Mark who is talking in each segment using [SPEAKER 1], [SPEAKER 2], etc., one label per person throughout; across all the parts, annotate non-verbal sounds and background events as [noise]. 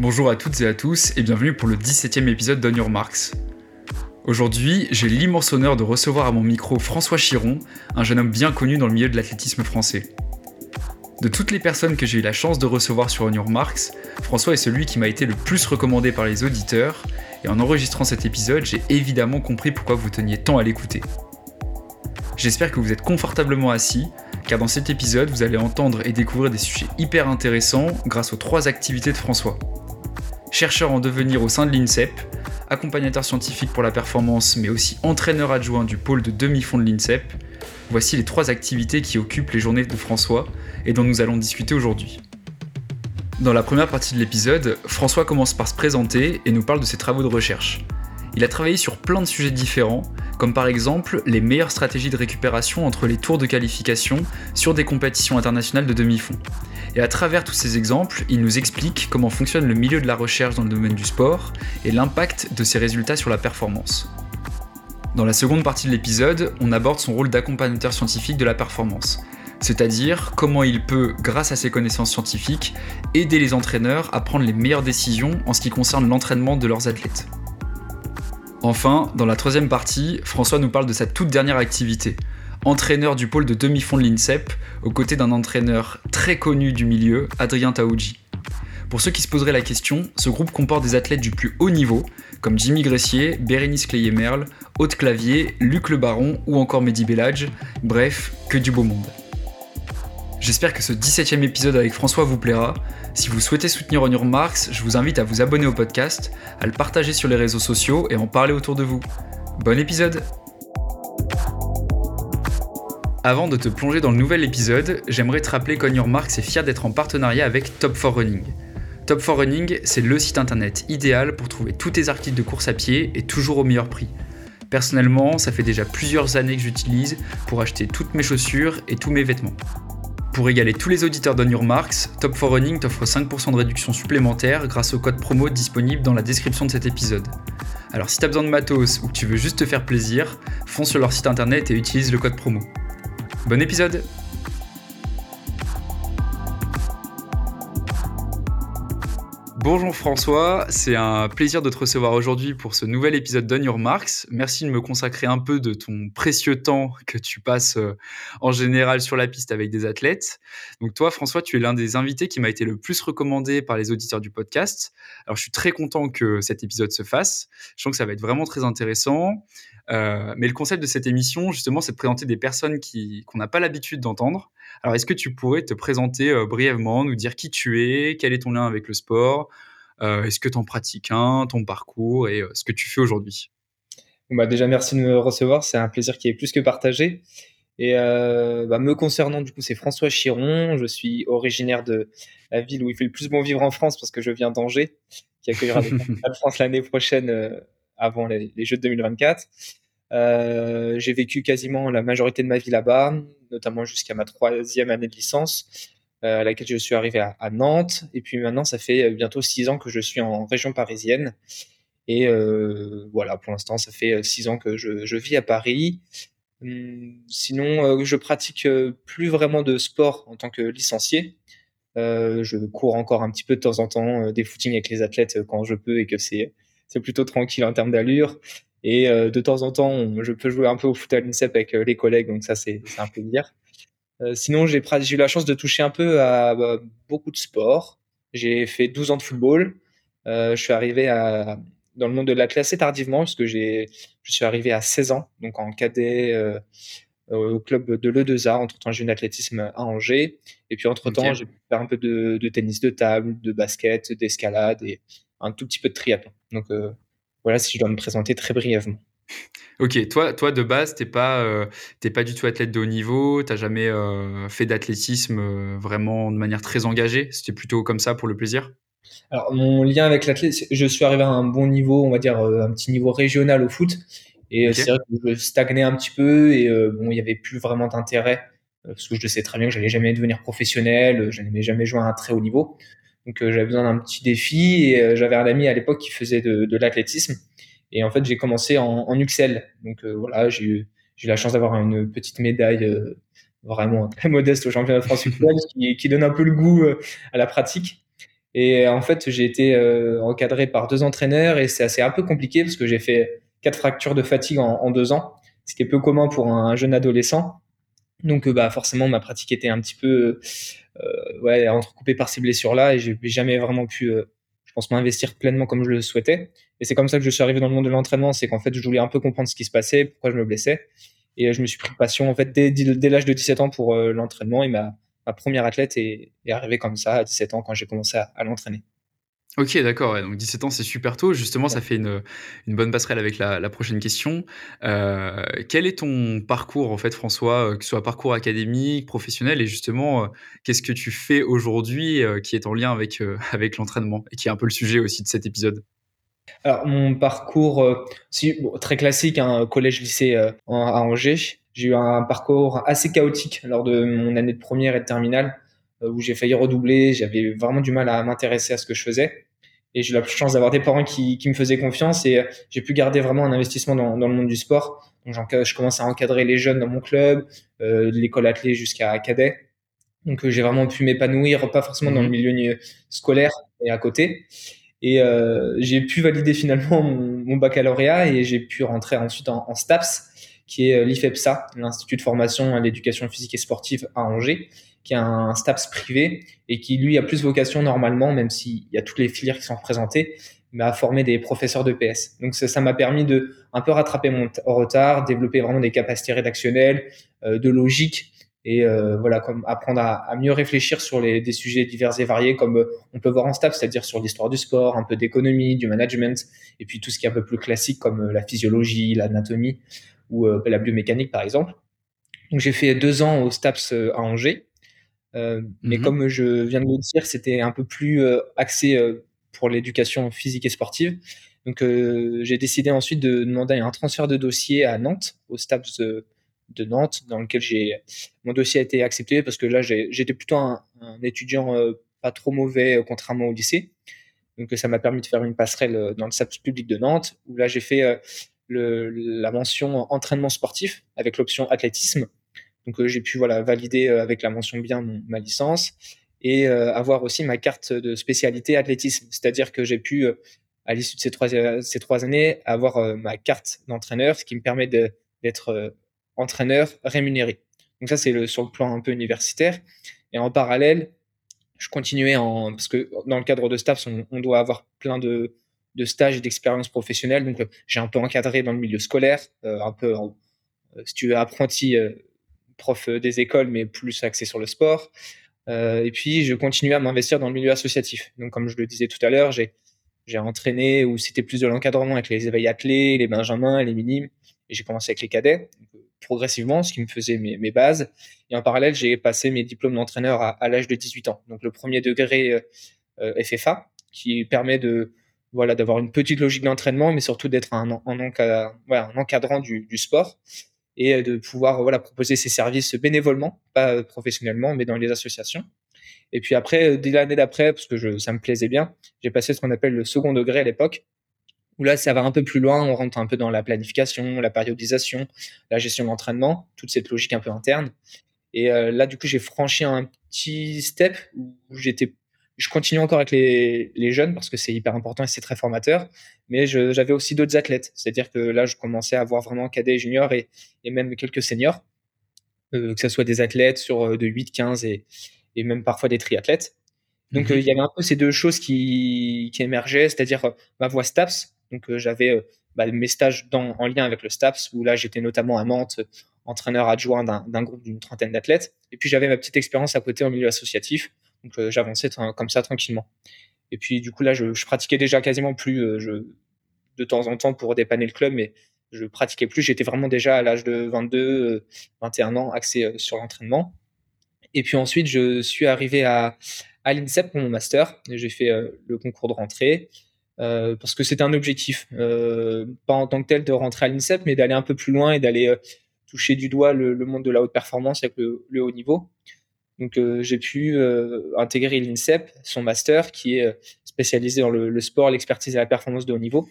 [SPEAKER 1] Bonjour à toutes et à tous et bienvenue pour le 17e épisode d'On Your Marks. Aujourd'hui, j'ai l'immense honneur de recevoir à mon micro François Chiron, un jeune homme bien connu dans le milieu de l'athlétisme français. De toutes les personnes que j'ai eu la chance de recevoir sur On Your Marks, François est celui qui m'a été le plus recommandé par les auditeurs, et en enregistrant cet épisode, j'ai évidemment compris pourquoi vous teniez tant à l'écouter. J'espère que vous êtes confortablement assis, car dans cet épisode, vous allez entendre et découvrir des sujets hyper intéressants grâce aux trois activités de François. Chercheur en devenir au sein de l'INSEP, accompagnateur scientifique pour la performance, mais aussi entraîneur adjoint du pôle de demi-fond de l'INSEP, voici les trois activités qui occupent les journées de François et dont nous allons discuter aujourd'hui. Dans la première partie de l'épisode, François commence par se présenter et nous parle de ses travaux de recherche. Il a travaillé sur plein de sujets différents, comme par exemple les meilleures stratégies de récupération entre les tours de qualification sur des compétitions internationales de demi-fond. Et à travers tous ces exemples, il nous explique comment fonctionne le milieu de la recherche dans le domaine du sport et l'impact de ses résultats sur la performance. Dans la seconde partie de l'épisode, on aborde son rôle d'accompagnateur scientifique de la performance, c'est-à-dire comment il peut, grâce à ses connaissances scientifiques, aider les entraîneurs à prendre les meilleures décisions en ce qui concerne l'entraînement de leurs athlètes. Enfin, dans la troisième partie, François nous parle de sa toute dernière activité, entraîneur du pôle de demi-fond de l'INSEP, aux côtés d'un entraîneur très connu du milieu, Adrien Taouji. Pour ceux qui se poseraient la question, ce groupe comporte des athlètes du plus haut niveau, comme Jimmy Gressier, Bérénice Cleyer-Merle, Haute Clavier, Luc Le Baron ou encore Mehdi Bellage, bref, que du beau monde. J'espère que ce 17ème épisode avec François vous plaira. Si vous souhaitez soutenir On Your Marks, je vous invite à vous abonner au podcast, à le partager sur les réseaux sociaux et en parler autour de vous. Bon épisode Avant de te plonger dans le nouvel épisode, j'aimerais te rappeler qu'On Marks est fier d'être en partenariat avec Top 4 Running. Top 4 Running, c'est le site internet idéal pour trouver tous tes articles de course à pied et toujours au meilleur prix. Personnellement, ça fait déjà plusieurs années que j'utilise pour acheter toutes mes chaussures et tous mes vêtements. Pour égaler tous les auditeurs d'On Marks, Top 4 Running t'offre 5% de réduction supplémentaire grâce au code promo disponible dans la description de cet épisode. Alors si t'as besoin de matos ou que tu veux juste te faire plaisir, fonce sur leur site internet et utilise le code promo. Bon épisode Bonjour François, c'est un plaisir de te recevoir aujourd'hui pour ce nouvel épisode d'On Your Marks. Merci de me consacrer un peu de ton précieux temps que tu passes euh, en général sur la piste avec des athlètes. Donc toi François, tu es l'un des invités qui m'a été le plus recommandé par les auditeurs du podcast. Alors je suis très content que cet épisode se fasse. Je sens que ça va être vraiment très intéressant. Euh, mais le concept de cette émission, justement, c'est de présenter des personnes qu'on n'a pas l'habitude d'entendre. Alors, est-ce que tu pourrais te présenter euh, brièvement, nous dire qui tu es, quel est ton lien avec le sport, euh, est-ce que tu en pratiques un, ton parcours et ce que tu fais aujourd'hui?
[SPEAKER 2] Bah Déjà, merci de me recevoir. C'est un plaisir qui est plus que partagé. Et bah, me concernant, du coup, c'est François Chiron. Je suis originaire de la ville où il fait le plus bon vivre en France parce que je viens d'Angers, qui accueillera [laughs] la France l'année prochaine avant les, les, Jeux de 2024. Euh, j'ai vécu quasiment la majorité de ma vie là-bas, notamment jusqu'à ma troisième année de licence, euh, à laquelle je suis arrivé à, Nantes. Et puis maintenant, ça fait euh, bientôt six ans que je suis en région parisienne. Et voilà, pour l'instant, ça fait six ans que je, vis à Paris. Hum, sinon, je pratique plus vraiment de sport en tant que licencié. je cours encore un petit peu de temps en temps des footings avec les athlètes quand je peux et que c'est plutôt tranquille en termes d'allure. Et euh, de temps en temps, je peux jouer un peu au foot à l'INSEP avec euh, les collègues, donc ça, c'est un plaisir. Euh, sinon, j'ai eu la chance de toucher un peu à, bah, beaucoup de sports. J'ai fait 12 ans de football. je suis arrivé à, dans le monde de l'athlète assez tardivement, parce que je suis arrivé à 16 ans, donc en cadet au club de l'E2A. Entre-temps, j'ai eu athlétisme à Angers. Et puis, entre-temps, j'ai pu faire un peu de, de, tennis de table, de basket, d'escalade et un tout petit peu de triathlon. Donc, voilà si je dois me présenter très brièvement.
[SPEAKER 1] Ok, toi, toi de base, t'es pas, euh, pas du tout athlète de haut niveau, t'as jamais euh, fait d'athlétisme euh, vraiment de manière très engagée? C'était plutôt comme ça pour le plaisir?
[SPEAKER 2] Alors mon lien avec l'athlète, je suis arrivé à un bon niveau, on va dire un petit niveau régional au foot, et c'est vrai que je stagnais un petit peu et bon, il y avait plus vraiment d'intérêt parce que je sais très bien que j'allais jamais devenir professionnel, je n'allais jamais jouer à un très haut niveau. Donc euh, j'avais besoin d'un petit défi et euh, j'avais un ami à l'époque qui faisait de, l'athlétisme. Et en fait, j'ai commencé en, en. Donc euh, voilà, j'ai eu, eu la chance d'avoir une petite médaille vraiment très [laughs] modeste au championnat de France UXL qui, qui donne un peu le goût à la pratique. Et en fait, j'ai été encadré par deux entraîneurs et c'est assez un peu compliqué parce que j'ai fait quatre fractures de fatigue en, deux ans, ce qui est peu commun pour un, jeune adolescent. Donc, bah, forcément, ma pratique était un petit peu ouais, entrecoupée par ces blessures-là et j'ai jamais vraiment pu je pense, m'investir pleinement comme je le souhaitais. Et c'est comme ça que je suis arrivé dans le monde de l'entraînement. C'est qu'en fait, je voulais un peu comprendre ce qui se passait, pourquoi je me blessais. Et euh, je me suis pris passion, en fait, dès, dès l'âge de 17 ans pour euh, l'entraînement. Et ma, ma, première athlète est, est, arrivée comme ça à 17 ans quand j'ai commencé à l'entraîner.
[SPEAKER 1] Ok, d'accord. donc 17 ans, c'est super tôt. Justement, ça fait une, une, bonne passerelle avec la, prochaine question. Euh, quel est ton parcours, en fait, François, euh, que ce soit parcours académique, professionnel, et justement, euh, qu'est-ce que tu fais aujourd'hui qui est en lien avec, [laughs] avec l'entraînement et qui est un peu le sujet aussi de cet épisode?
[SPEAKER 2] Alors, mon parcours, si, très classique, un hein, collège-lycée à Angers. J'ai eu un parcours assez chaotique lors de mon année de première et de terminale où j'ai failli redoubler. J'avais vraiment du mal à m'intéresser à ce que je faisais. Et j'ai eu la chance d'avoir des parents qui, qui, me faisaient confiance et euh, j'ai pu garder vraiment un investissement dans, dans le monde du sport. Donc, je commence à encadrer les jeunes dans mon club, euh, de l'école athlée jusqu'à cadet. Donc, euh, j'ai vraiment pu m'épanouir, pas forcément dans le mhm. milieu scolaire et à côté. Et euh, j'ai pu valider finalement mon, mon baccalauréat et j'ai pu rentrer ensuite en, en STAPS, qui est l'IFEPSA, l'Institut de formation à l'éducation physique et sportive à Angers qui est un STAPS privé et qui lui a plus vocation normalement, même s'il y a toutes les filières qui sont représentées, mais à former des professeurs de PS. Donc ça m'a permis de un peu rattraper mon retard, développer vraiment des capacités rédactionnelles, euh, de logique et euh, voilà comme apprendre à, mieux réfléchir sur les, des sujets divers et variés comme euh, on peut voir en STAPS, c'est-à-dire sur l'histoire du sport, un peu d'économie, du management et puis tout ce qui est un peu plus classique comme la physiologie, l'anatomie ou la biomécanique par exemple. Donc j'ai fait deux ans au STAPS à Angers euh, mais mmh comme je viens de le dire, c'était un peu plus euh, axé euh, pour l'éducation physique et sportive. Donc j'ai décidé ensuite de demander un transfert de dossier à Nantes, au STAPS de, Nantes, dans lequel j'ai mon dossier a été accepté parce que là j'étais plutôt un, étudiant pas trop mauvais contrairement au lycée. Donc ça m'a permis de faire une passerelle dans le STAPS public de Nantes où là j'ai fait le, la mention entraînement sportif avec l'option athlétisme donc euh, j'ai pu voilà valider euh, avec la mention bien ma licence et euh, avoir aussi ma carte de spécialité athlétisme. C'est-à-dire que j'ai pu à l'issue de ces trois, ces trois années, avoir ma carte d'entraîneur, ce qui me permet d'être entraîneur rémunéré. Donc ça, c'est le, sur le plan un peu universitaire. Et en parallèle, je continuais en... Parce que dans le cadre de STAPS, on, doit avoir plein de, de stages et d'expériences professionnelles. Donc j'ai un peu encadré dans le milieu scolaire, un peu, si tu veux, apprenti prof euh, des écoles, mais plus axé sur le sport. Euh, et puis, je continuais à m'investir dans le milieu associatif. Donc, comme je le disais tout à l'heure, j'ai j'ai entraîné où c'était plus de l'encadrement avec les éveils athlés, les benjamins, les minimes. Et j'ai commencé avec les cadets, progressivement, ce qui me faisait mes, bases. Et en parallèle, j'ai passé mes diplômes d'entraîneur à, l'âge de 18 ans. Donc le premier degré euh, FFA, qui permet de voilà d'avoir une petite logique d'entraînement, mais surtout d'être un, un, un, encadrant du sport et euh, de pouvoir voilà proposer ces services bénévolement, pas euh, professionnellement, mais dans les associations. Et puis après, euh, dès l'année d'après, parce que ça me plaisait bien, j'ai passé ce qu'on appelle le second degré à l'époque, où là, ça va un peu plus loin, on rentre un peu dans la planification, la périodisation, la gestion de l'entraînement, toute cette logique un peu interne. Et là, du coup, j'ai franchi un petit step où j'étais je continue encore avec les, les jeunes parce que c'est hyper important et c'est très formateur. Mais j'avais aussi d'autres athlètes. C'est-à-dire que là, je commençais à avoir vraiment cadets, juniors et, et même quelques seniors, euh, que ce soit des athlètes sur euh, de 8, 15 et, et même parfois des triathlètes. Donc, mhm. euh, il y avait un peu ces deux choses qui, qui émergeaient, c'est-à-dire euh, ma voix STAPS. Donc, j'avais bah, mes stages dans, en lien avec le STAPS, où là, j'étais notamment à Nantes, entraîneur adjoint d'un groupe d'une trentaine d'athlètes. Et puis, j'avais ma petite expérience à côté en milieu associatif, donc euh, j'avançais comme ça tranquillement. Et puis du coup là, je, pratiquais déjà quasiment plus euh, de temps en temps pour dépanner le club, mais je pratiquais plus. J'étais vraiment déjà à l'âge de 22, 21 euh, ans axé sur l'entraînement. Et puis ensuite, je suis arrivé à, l'INSEP pour mon master. J'ai fait le concours de rentrée. Parce que c'était un objectif, pas en tant que tel de rentrer à l'INSEP, mais d'aller un peu plus loin et d'aller toucher du doigt le, monde de la haute performance avec le haut niveau. Donc euh, j'ai pu euh, intégrer l'INSEP, son master qui est euh, spécialisé dans le, sport, l'expertise et la performance de haut niveau,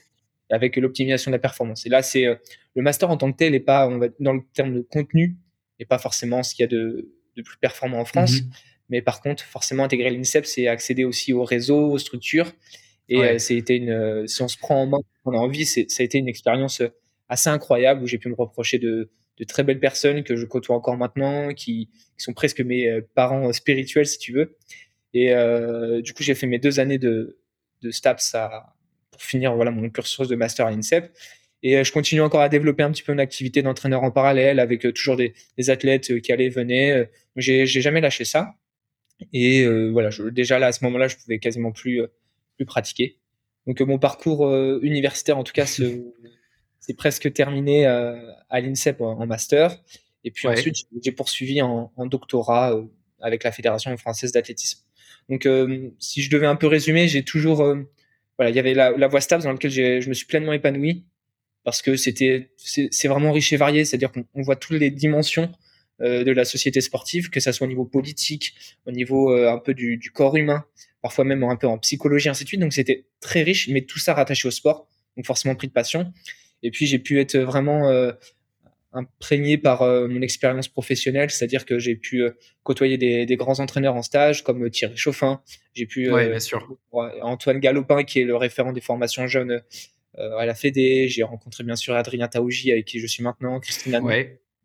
[SPEAKER 2] avec l'optimisation de la performance. Et là, c'est le master en tant que tel et pas, on va, dans le terme de contenu, et pas forcément ce qu'il y a de, de plus performant en France. Mhm. Mais par contre, forcément, intégrer l'INSEP, c'est accéder aussi au réseau, aux structures. Et c'était une, si on se prend en main, on a envie, ça a été une expérience assez incroyable où j'ai pu me reprocher de, de très belles personnes que je côtoie encore maintenant, qui, sont presque mes parents spirituels, si tu veux. Et du coup, j'ai fait mes deux années de, de STAPS pour finir voilà, mon cursus de master à l'INSEP. Et euh, je continue encore à développer un petit peu une activité d'entraîneur en parallèle avec euh, toujours des, athlètes euh, qui allaient, venaient. J'ai, jamais lâché ça. Et voilà, déjà là, à ce moment-là, je pouvais quasiment plus, plus pratiquer. Donc mon parcours universitaire, en tout cas, c'est presque terminé à l'INSEP en, master. Et puis ensuite, j'ai poursuivi en, en doctorat avec la Fédération française d'athlétisme. Donc, si je devais un peu résumer, j'ai toujours, voilà, il y avait la, la voie STAPS dans laquelle je me suis pleinement épanoui parce que c'était c'est vraiment riche et varié, c'est-à-dire qu'on voit toutes les dimensions euh, de la société sportive, que ça soit au niveau politique, au niveau euh, un peu du, du, corps humain, parfois même un peu en psychologie, ainsi de suite. Donc c'était très riche, mais tout ça rattaché au sport, donc forcément pris de passion. Et puis j'ai pu être vraiment euh, imprégné par euh, mon expérience professionnelle, c'est-à-dire que j'ai pu côtoyer des, des, grands entraîneurs en stage comme Thierry Chauffin, j'ai pu
[SPEAKER 1] ouais, bien sûr.
[SPEAKER 2] Antoine Galopin qui est le référent des formations jeunes euh, à la Fédé. J'ai rencontré bien sûr Adrien Taouji avec qui je suis maintenant, Christine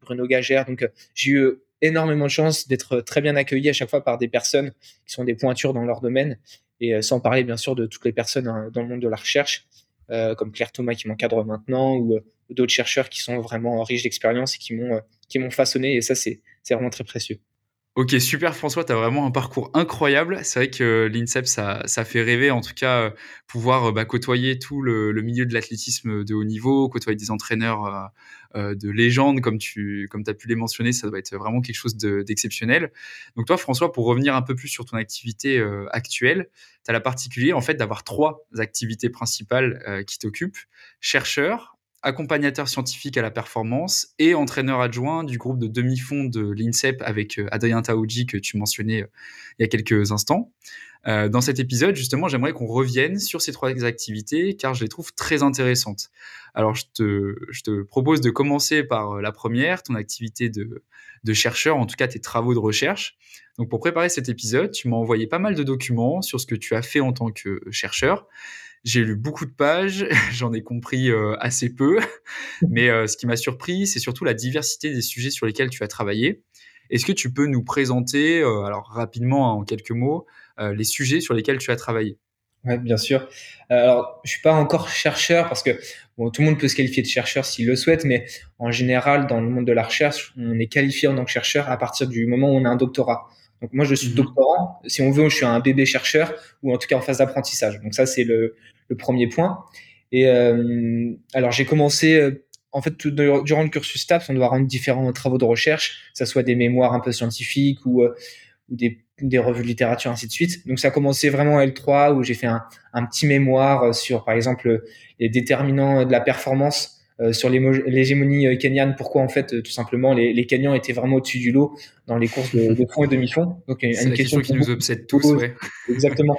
[SPEAKER 2] Bruno Gagère. Donc euh, j'ai eu énormément de chance d'être très bien accueilli à chaque fois par des personnes qui sont des pointures dans leur domaine et euh, sans parler bien sûr de toutes les personnes hein, dans le monde de la recherche comme Claire Thomas qui m'encadre maintenant ou d'autres chercheurs qui sont vraiment riches d'expérience et qui m'ont qui m'ont façonné et ça c'est c'est vraiment très précieux.
[SPEAKER 1] Ok, super François, tu as vraiment un parcours incroyable. C'est vrai que l'INSEP, ça, ça, fait rêver, en tout cas, euh, pouvoir euh, bah, côtoyer tout le, milieu de l'athlétisme de haut niveau, côtoyer des entraîneurs euh, de légende, comme tu comme as pu les mentionner, ça doit être vraiment quelque chose d'exceptionnel. Donc toi, François, pour revenir un peu plus sur ton activité actuelle, tu as la particulier en fait d'avoir trois activités principales qui t'occupent. Chercheur, accompagnateur scientifique à la performance et entraîneur adjoint du groupe de demi-fond de l'INSEP avec euh, Adrien Taoudji que tu mentionnais euh, il y a quelques instants. Euh, dans cet épisode, justement, j'aimerais qu'on revienne sur ces trois activités car je les trouve très intéressantes. Alors, je te, je te propose de commencer par la première, ton activité de, de chercheur, en tout cas tes travaux de recherche. Donc, pour préparer cet épisode, tu m'as envoyé pas mal de documents sur ce que tu as fait en tant que chercheur. J'ai lu beaucoup de pages, [laughs] j'en ai compris euh, assez peu, mais euh, ce qui m'a surpris, c'est surtout la diversité des sujets sur lesquels tu as travaillé. Est-ce que tu peux nous présenter, euh, alors rapidement, hein, en quelques mots, les sujets sur lesquels tu as travaillé?
[SPEAKER 2] Oui, bien sûr. Alors, je suis pas encore chercheur parce que bon, tout le monde peut se qualifier de chercheur s'il le souhaite, mais en général, dans le monde de la recherche, on est qualifié en tant que chercheur à partir du moment où on a un doctorat. Donc moi, je suis mmh doctorant. Si on veut, je suis un bébé chercheur ou en tout cas en phase d'apprentissage. Donc ça, c'est le, le premier point. Et euh, alors j'ai commencé euh, en fait, tout, durant le cursus TAPS, on doit rendre différents travaux de recherche, que ce soit des mémoires un peu scientifiques ou, euh, ou des, des, revues de littérature, ainsi de suite. Donc, ça a commencé vraiment à L3, où j'ai fait un, un, petit mémoire sur, par exemple, les déterminants de la performance euh, sur l'hégémonie kenyane. Pourquoi, en fait, tout simplement, les, les Kenyans étaient vraiment au-dessus du lot dans les courses de, [laughs] de fond et demi-fond.
[SPEAKER 1] Donc, une, question, qui nous obsède tous, ouais. [laughs]
[SPEAKER 2] Exactement.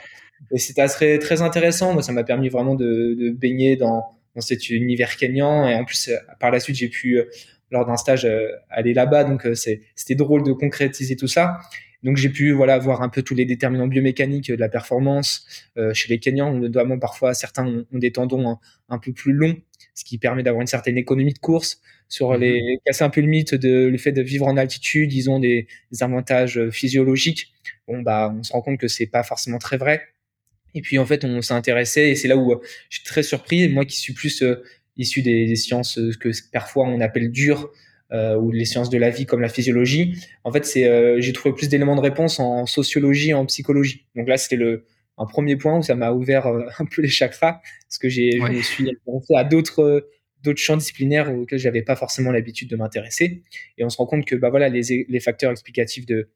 [SPEAKER 2] Et c'était très, très intéressant. Moi, ça m'a permis vraiment de, de baigner dans, dans, cet univers kenyan. Et en plus, euh, par la suite, j'ai pu, euh, lors d'un stage, euh, aller là-bas. Donc, c'était drôle de concrétiser tout ça. Donc, j'ai pu voilà voir un peu tous les déterminants biomécaniques de la performance chez les Kenyans. Notamment, parfois, certains ont, des tendons un, peu plus longs, ce qui permet d'avoir une certaine économie de course. Sur mhm. les casser un peu le mythe de le fait de vivre en altitude, ils ont des, des avantages physiologiques. Bon, bah, on se rend compte que c'est pas forcément très vrai. Et puis en fait, on s'est intéressé et c'est là où euh, je suis très surpris. Moi qui suis plus euh, issu des, sciences euh, que parfois on appelle dures ou les sciences de la vie comme la physiologie, en fait, c'est j'ai trouvé plus d'éléments de réponse en sociologie et en psychologie. Donc là, c'était le un premier point où ça m'a ouvert [laughs] un peu les chakras parce que j'ai je me suis intéressé à d'autres d'autres champs disciplinaires auxquels j'avais pas forcément l'habitude de m'intéresser et on se rend compte que bah voilà les, les facteurs explicatifs de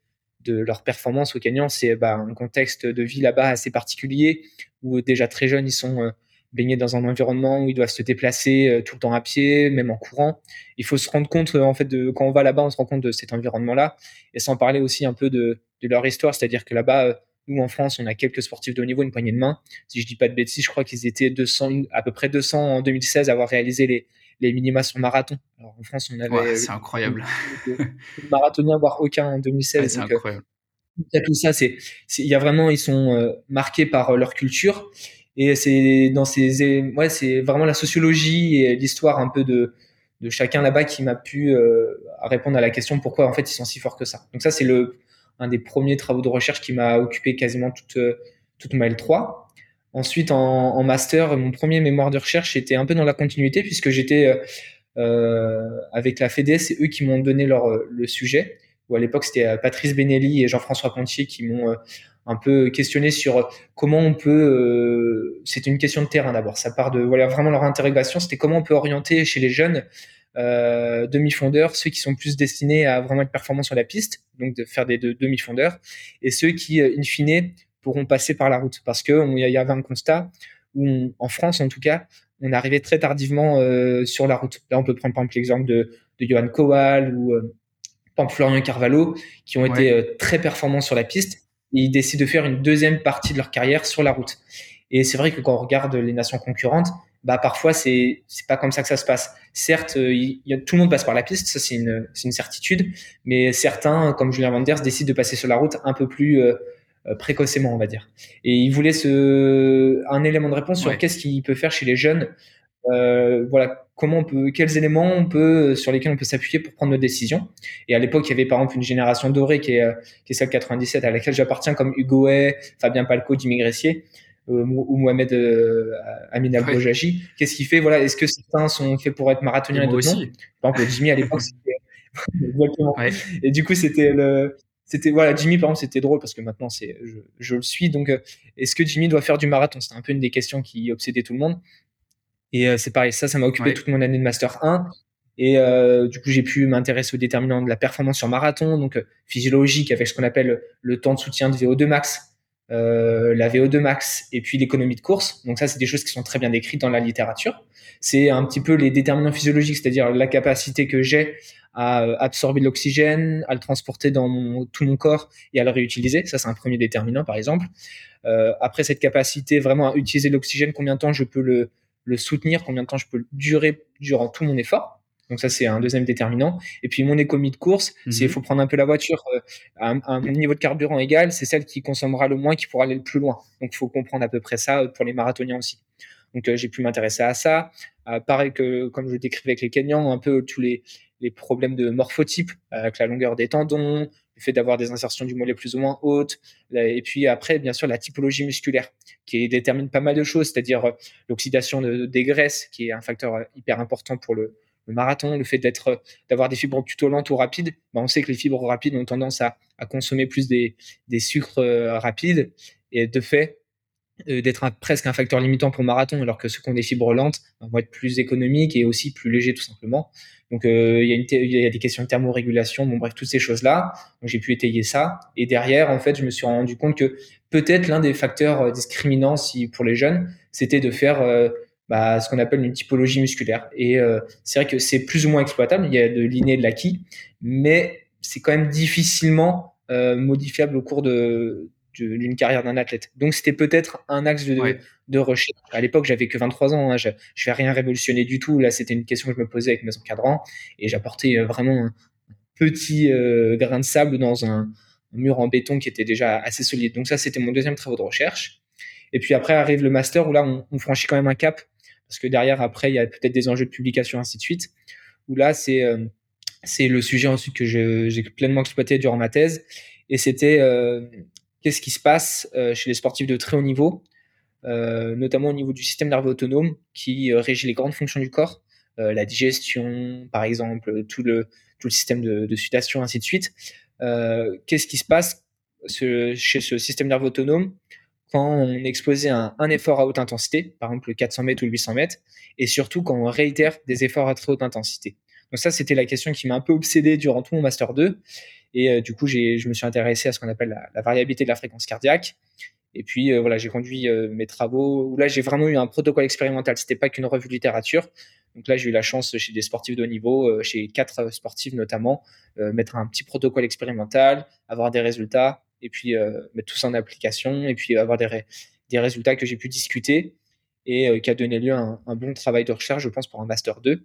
[SPEAKER 2] de leur performance au Canyon, c'est bah, un contexte de vie là-bas assez particulier où déjà très jeunes, ils sont euh, baignés dans un environnement où ils doivent se déplacer euh, tout le temps à pied, même en courant. Il faut se rendre compte, euh, en fait, de quand on va là-bas, on se rend compte de cet environnement-là. Et sans parler aussi un peu de, de leur histoire, c'est-à-dire que là-bas, nous en France, on a quelques sportifs de haut niveau, une poignée de main. Si je dis pas de bêtises, je crois qu'ils étaient 200, à peu près 200 en 2016 à avoir réalisé les, les minima sur marathon. Alors en France, on avait.
[SPEAKER 1] c'est incroyable.
[SPEAKER 2] marathonien, voire aucun en 2016.
[SPEAKER 1] c'est incroyable.
[SPEAKER 2] il y a tout ça. C'est, il y a vraiment, ils sont marqués par leur culture. Et c'est dans ces, ouais, c'est vraiment la sociologie et l'histoire un peu de, de chacun là-bas qui m'a pu répondre à la question pourquoi en fait ils sont si forts que ça. Donc ça, c'est le, un des premiers travaux de recherche qui m'a occupé quasiment toute, toute ma L3. Ensuite, en, master, mon premier mémoire de recherche était un peu dans la continuité puisque j'étais euh, euh, avec la FEDES, c'est eux qui m'ont donné leur, le sujet. Ou à l'époque, c'était euh, Patrice Benelli et Jean-François Pontier qui m'ont un peu questionné sur comment on peut. c'est une question de terrain d'abord. Ça part de voilà vraiment leur interrogation. C'était comment on peut orienter chez les jeunes demi-fondeurs, ceux qui sont plus destinés à vraiment être performants sur la piste, donc de faire des demi-fondeurs, et ceux qui, in fine, pourront passer par la route. Parce qu'il y avait un constat où, en France en tout cas, on arrivait très tardivement euh, sur la route. Là, on peut prendre par exemple l'exemple de, de Johan Kowal ou euh, Florian Carvalho, qui ont été euh, très performants sur la piste. Et ils décident de faire une deuxième partie de leur carrière sur la route. Et c'est vrai que quand on regarde les nations concurrentes, bah parfois c'est c'est pas comme ça que ça se passe. Certes, euh, il y a, tout le monde passe par la piste, ça c'est une c'est une certitude, mais certains, comme Julien Vanders, décident de passer sur la route un peu plus euh, précocement, on va dire. Et il voulait ce, un élément de réponse sur qu'est-ce qu'il peut faire chez les jeunes. Euh, voilà, comment on peut, quels éléments on peut, sur lesquels on peut s'appuyer pour prendre nos décisions. Et à l'époque, il y avait par exemple une génération dorée qui est, euh, qui est celle 97 à laquelle j'appartiens, comme Hugo Hay, Fabien Palco, Jimmy Gressier. Ou Mohamed euh, Amin Aboujaji. Qu'est-ce qu'il fait? Voilà, est-ce que certains sont faits pour être marathoniens et, d'autres non? Par exemple, Jimmy à l'époque, c'était [laughs] exactement. Et du coup, c'était le c'était voilà Jimmy par exemple c'était drôle parce que maintenant c'est je, le suis. Donc euh, est-ce que Jimmy doit faire du marathon? C'était un peu une des questions qui obsédait tout le monde. Et euh, c'est pareil ça ça m'a occupé toute mon année de master 1 et euh, du coup j'ai pu m'intéresser aux déterminants de la performance sur marathon donc physiologique avec ce qu'on appelle le temps de soutien de VO2 max la VO2 max et puis l'économie de course donc ça c'est des choses qui sont très bien décrites dans la littérature c'est un petit peu les déterminants physiologiques c'est-à-dire la capacité que j'ai à euh, absorber l'oxygène, à le transporter dans tout mon corps et à le réutiliser. Ça, c'est un premier déterminant, par exemple. Euh, après cette capacité vraiment à utiliser l'oxygène, combien de temps je peux le, le soutenir, combien de temps je peux le durer durant tout mon effort. Donc ça, c'est un deuxième déterminant. Et puis mon économie de course, c'est il mhm. faut prendre un peu la voiture euh, à, un, niveau de carburant égal, c'est celle qui consommera le moins qui pourra aller le plus loin. Donc il faut comprendre à peu près ça pour les marathoniens aussi. Donc j'ai pu m'intéresser à ça. pareil que comme je décrivais avec les Kenyans, un peu tous les, les problèmes de morphotype avec la longueur des tendons, le fait d'avoir des insertions du mollet plus ou moins hautes, et puis après, bien sûr, la typologie musculaire qui détermine pas mal de choses, c'est-à-dire euh, l'oxydation des graisses, qui est un facteur euh, hyper important pour le, marathon, le fait d'être, euh, d'avoir des fibres plutôt lentes ou rapides. Ben, on sait que les fibres rapides ont tendance à, consommer plus des, sucres rapides, et de fait, d'être presque un facteur limitant pour le marathon, alors que ceux qui ont des fibres lentes ben, vont être plus économiques et aussi plus légers tout simplement. Donc euh, il y, a des questions de thermorégulation, bon bref, toutes ces choses-là. Donc j'ai pu étayer ça. Et derrière, en fait, je me suis rendu compte que peut-être l'un des facteurs euh, discriminants pour les jeunes, c'était de faire euh, bah, ce qu'on appelle une typologie musculaire. Et c'est vrai que c'est plus ou moins exploitable, il y a de l'inné et de l'acquis, mais c'est quand même difficilement modifiable au cours de, d'une carrière d'un athlète. Donc c'était peut-être un axe de, de recherche. À l'époque, j'avais que 23 ans, hein, je ne vais rien révolutionner du tout. Là, c'était une question que je me posais avec mes encadrants et j'apportais euh, vraiment un petit euh, grain de sable dans un, mur en béton qui était déjà assez solide. Donc ça, c'était mon deuxième travail de recherche. Et puis après arrive le master où là, on, franchit quand même un cap parce que derrière, après, il y a peut-être des enjeux de publication, ainsi de suite. Où là, c'est euh, le sujet ensuite que j'ai pleinement exploité durant ma thèse. Et c'était qu'est-ce qui se passe euh, chez les sportifs de très haut niveau, euh, notamment au niveau du système nerveux autonome qui euh, régit les grandes fonctions du corps, la digestion, par exemple, tout le, tout le système de, de sudation, ainsi de suite. qu'est-ce qui se passe chez ce système nerveux autonome quand on à un, effort à haute intensité, par exemple le 400 mètres ou le 800 mètres, et surtout quand on réitère des efforts à très haute intensité. Donc ça, c'était la question qui m'a un peu obsédé durant tout mon master 2. Et euh, du coup, je me suis intéressé à ce qu'on appelle la, variabilité de la fréquence cardiaque. Et puis euh, voilà, j'ai conduit euh, mes travaux où là j'ai vraiment eu un protocole expérimental. C'était pas qu'une revue de littérature. Donc là, j'ai eu la chance chez des sportifs de haut niveau, chez quatre sportifs notamment, mettre un petit protocole expérimental, avoir des résultats, et puis mettre tout ça en application, et puis avoir des, des résultats que j'ai pu discuter et qui a donné lieu à un, un, bon travail de recherche, je pense, pour un master 2,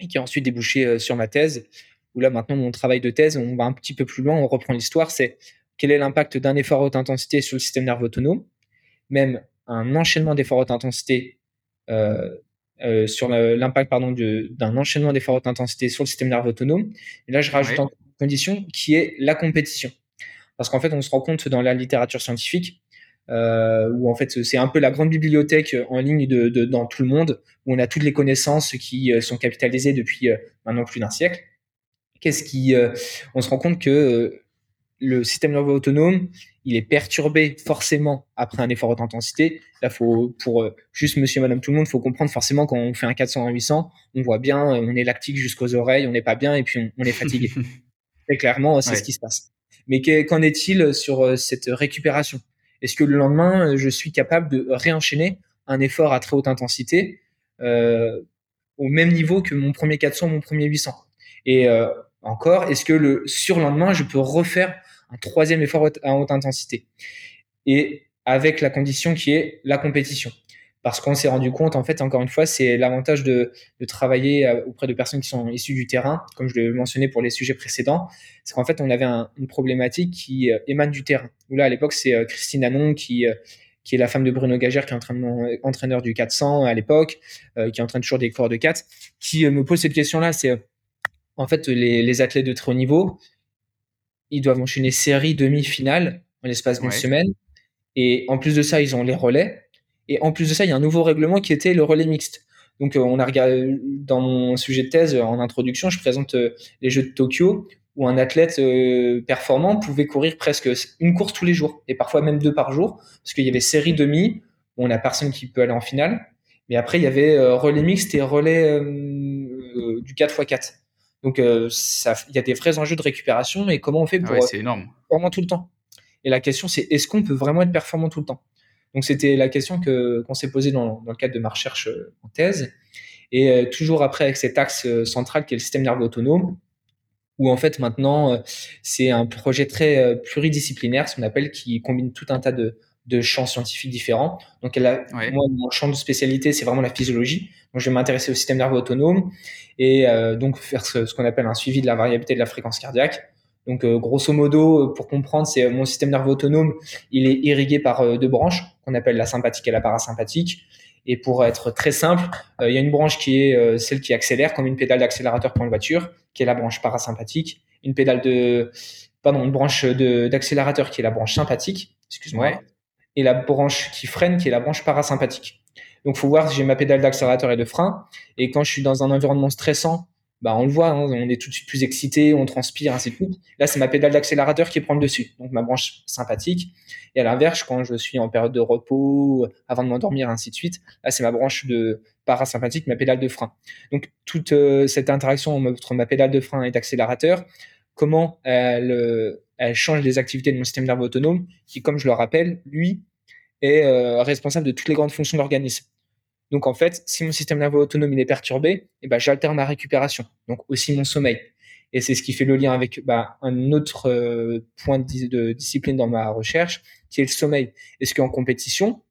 [SPEAKER 2] et qui a ensuite débouché sur ma thèse où là maintenant mon travail de thèse, on va un petit peu plus loin, on reprend l'histoire, c'est quel est l'impact d'un effort haute intensité sur le système nerveux autonome, même un enchaînement d'efforts haute intensité euh, euh, sur l'impact pardon d'un enchaînement d'efforts haute intensité sur le système nerveux autonome. Et là, je rajoute une condition qui est la compétition, parce qu'en fait, on se rend compte dans la littérature scientifique euh, où en fait c'est un peu la grande bibliothèque en ligne de, de, dans tout le monde, où on a toutes les connaissances qui euh, sont capitalisées depuis euh, maintenant plus d'un siècle. Qu'est-ce qui, on se rend compte que le système nerveux autonome, il est perturbé forcément après un effort haute intensité. Là, faut pour juste Monsieur, Madame, tout le monde, faut comprendre forcément quand on fait un 400 à 800, on voit bien, on est lactique jusqu'aux oreilles, on n'est pas bien et puis on, est fatigué. [laughs] Très clairement, c'est ce qui se passe. Mais qu'en est-il sur cette récupération? Est-ce que le lendemain, euh, je suis capable de réenchaîner un effort à très haute intensité euh, au même niveau que mon premier 400, mon premier 800 Et euh, encore, est-ce que le surlendemain, je peux refaire un troisième effort à haute intensité? Et avec la condition qui est la compétition parce qu'on s'est rendu compte, en fait, encore une fois, c'est l'avantage de, travailler euh, auprès de personnes qui sont issues du terrain, comme je l'ai mentionné pour les sujets précédents, c'est qu'en fait, on avait une problématique qui euh, émane du terrain. Où là, à l'époque, c'est euh, Christine Anon qui, qui est la femme de Bruno Gagère, qui est entraîneur du 400 à l'époque, qui entraîne toujours des cours de 4, qui me pose cette question-là, c'est en fait, les, les, athlètes de très haut niveau, ils doivent enchaîner série, demi-finale en l'espace d'une semaine. Et en plus de ça, ils ont les relais. Et en plus de ça, il y a un nouveau règlement qui était le relais mixte. Donc, euh, on a regardé dans mon sujet de thèse en introduction, je présente euh, les Jeux de Tokyo où un athlète euh, performant pouvait courir presque une course tous les jours et parfois même deux par jour parce qu'il y avait série demi où on a personne qui peut aller en finale. Mais après, il y avait relais mixte et relais du 4x4. Donc, ça, il y a des vrais enjeux de récupération et comment on fait
[SPEAKER 1] ah pour c'est énorme.
[SPEAKER 2] performant tout le temps. Et la question, c'est est-ce qu'on peut vraiment être performant tout le temps? Donc c'était la question que qu'on s'est posée dans, dans, le cadre de ma recherche euh, en thèse. Et euh, toujours après avec cet axe euh, central qui est le système nerveux autonome, où en fait maintenant c'est un projet très pluridisciplinaire, ce qu'on appelle, qui combine tout un tas de, de champs scientifiques différents. Donc elle a, moi mon champ de spécialité c'est vraiment la physiologie. Donc je vais m'intéresser au système nerveux autonome et donc faire ce, ce qu'on appelle un suivi de la variabilité de la fréquence cardiaque. Donc, euh, grosso modo, pour comprendre, c'est euh, mon système nerveux autonome, il est irrigué par euh, deux branches qu'on appelle la sympathique et la parasympathique. Et pour être très simple, il y a une branche qui est celle qui accélère, comme une pédale d'accélérateur pour une voiture, qui est la branche parasympathique. Une pédale de, pardon, une branche d'accélérateur qui est la branche sympathique, excuse-moi. Et la branche qui freine, qui est la branche parasympathique. Donc, faut voir si j'ai ma pédale d'accélérateur et de frein. Et quand je suis dans un environnement stressant, bah, on le voit, hein, on est tout de suite plus excité, on transpire, ainsi de suite. Là, c'est ma pédale d'accélérateur qui prend le dessus, donc ma branche sympathique. Et à l'inverse, quand je suis en période de repos, avant de m'endormir, ainsi de suite, là, c'est ma branche de parasympathique, ma pédale de frein. Donc, toute euh, cette interaction entre ma pédale de frein et d'accélérateur, comment elle, euh, elle change les activités de mon système nerveux autonome, qui, comme je le rappelle, lui, est euh, responsable de toutes les grandes fonctions de l'organisme. Donc en fait, si mon système nerveux autonome est perturbé, eh ben, j'alterne ma récupération, donc aussi mon sommeil. Et c'est ce qui fait le lien avec bah, un autre euh, point de, discipline dans ma recherche, qui est le sommeil. Est-ce qu'en compétition,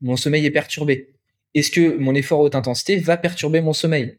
[SPEAKER 2] mon sommeil est perturbé? Est-ce que mon effort haute intensité va perturber mon sommeil?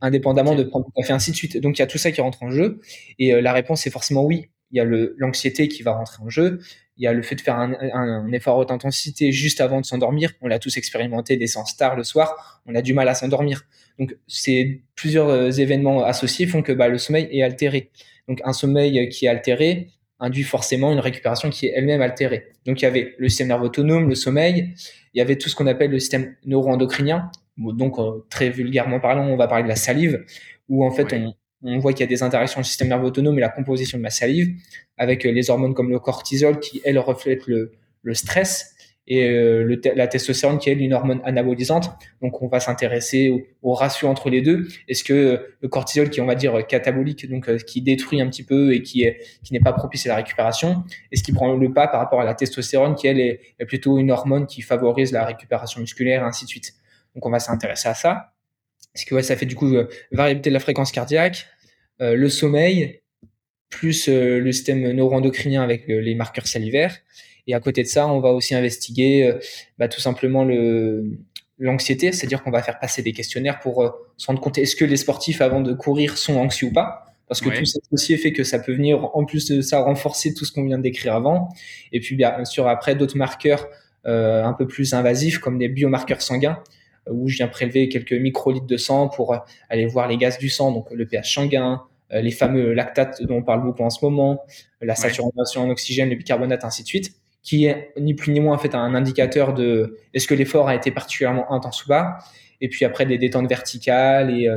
[SPEAKER 2] Indépendamment de prendre du café, ainsi de suite. Donc il y a tout ça qui rentre en jeu. Et euh, la réponse est forcément oui. Il y a l'anxiété qui va rentrer en jeu il y a le fait de faire un, un, effort haute intensité juste avant de s'endormir. On l'a tous expérimenté des séances tard le soir. On a du mal à s'endormir. Donc, c'est plusieurs euh, événements associés font que bah, le sommeil est altéré. Donc, un sommeil qui est altéré induit forcément une récupération qui est elle-même altérée. Donc, il y avait le système nerveux autonome, le sommeil. Il y avait tout ce qu'on appelle le système neuro-endocrinien. Donc, euh, très vulgairement parlant, on va parler de la salive, où en fait, on, on voit qu'il y a des interactions du système nerveux autonome et la composition de ma salive, avec euh, les hormones comme le cortisol qui, elle, reflète le, stress, et euh, la testostérone qui est une hormone anabolisante. Donc, on va s'intéresser au, ratio entre les deux. Est-ce que euh, le cortisol, qui on va dire, catabolique, donc qui détruit un petit peu et qui n'est pas propice à la récupération, est-ce qu'il prend le pas par rapport à la testostérone, qui elle est, est plutôt une hormone qui favorise la récupération musculaire, et ainsi de suite? Donc, on va s'intéresser à ça. Parce que ouais, ça fait du coup euh, variabilité de la fréquence cardiaque, euh, le sommeil, plus euh, le système neuroendocrinien avec les marqueurs salivaires. Et à côté de ça, on va aussi investiguer bah, tout simplement le l'anxiété, c'est-à-dire qu'on va faire passer des questionnaires pour se rendre compte est-ce que les sportifs avant de courir sont anxieux ou pas? parce que tout ça aussi fait que ça peut venir, en plus de ça, renforcer tout ce qu'on vient de décrire avant. Et puis, bien sûr, après, d'autres marqueurs euh, un peu plus invasifs, comme des biomarqueurs sanguins, où je viens prélever quelques microlitres de sang pour euh, aller voir les gaz du sang, donc le pH sanguin, euh, les fameux lactates dont on parle beaucoup en ce moment, la saturation en oxygène, le bicarbonate, ainsi de suite, qui est ni plus ni moins en fait un indicateur de est-ce que l'effort a été particulièrement intense ou pas. Et puis après des détentes verticales et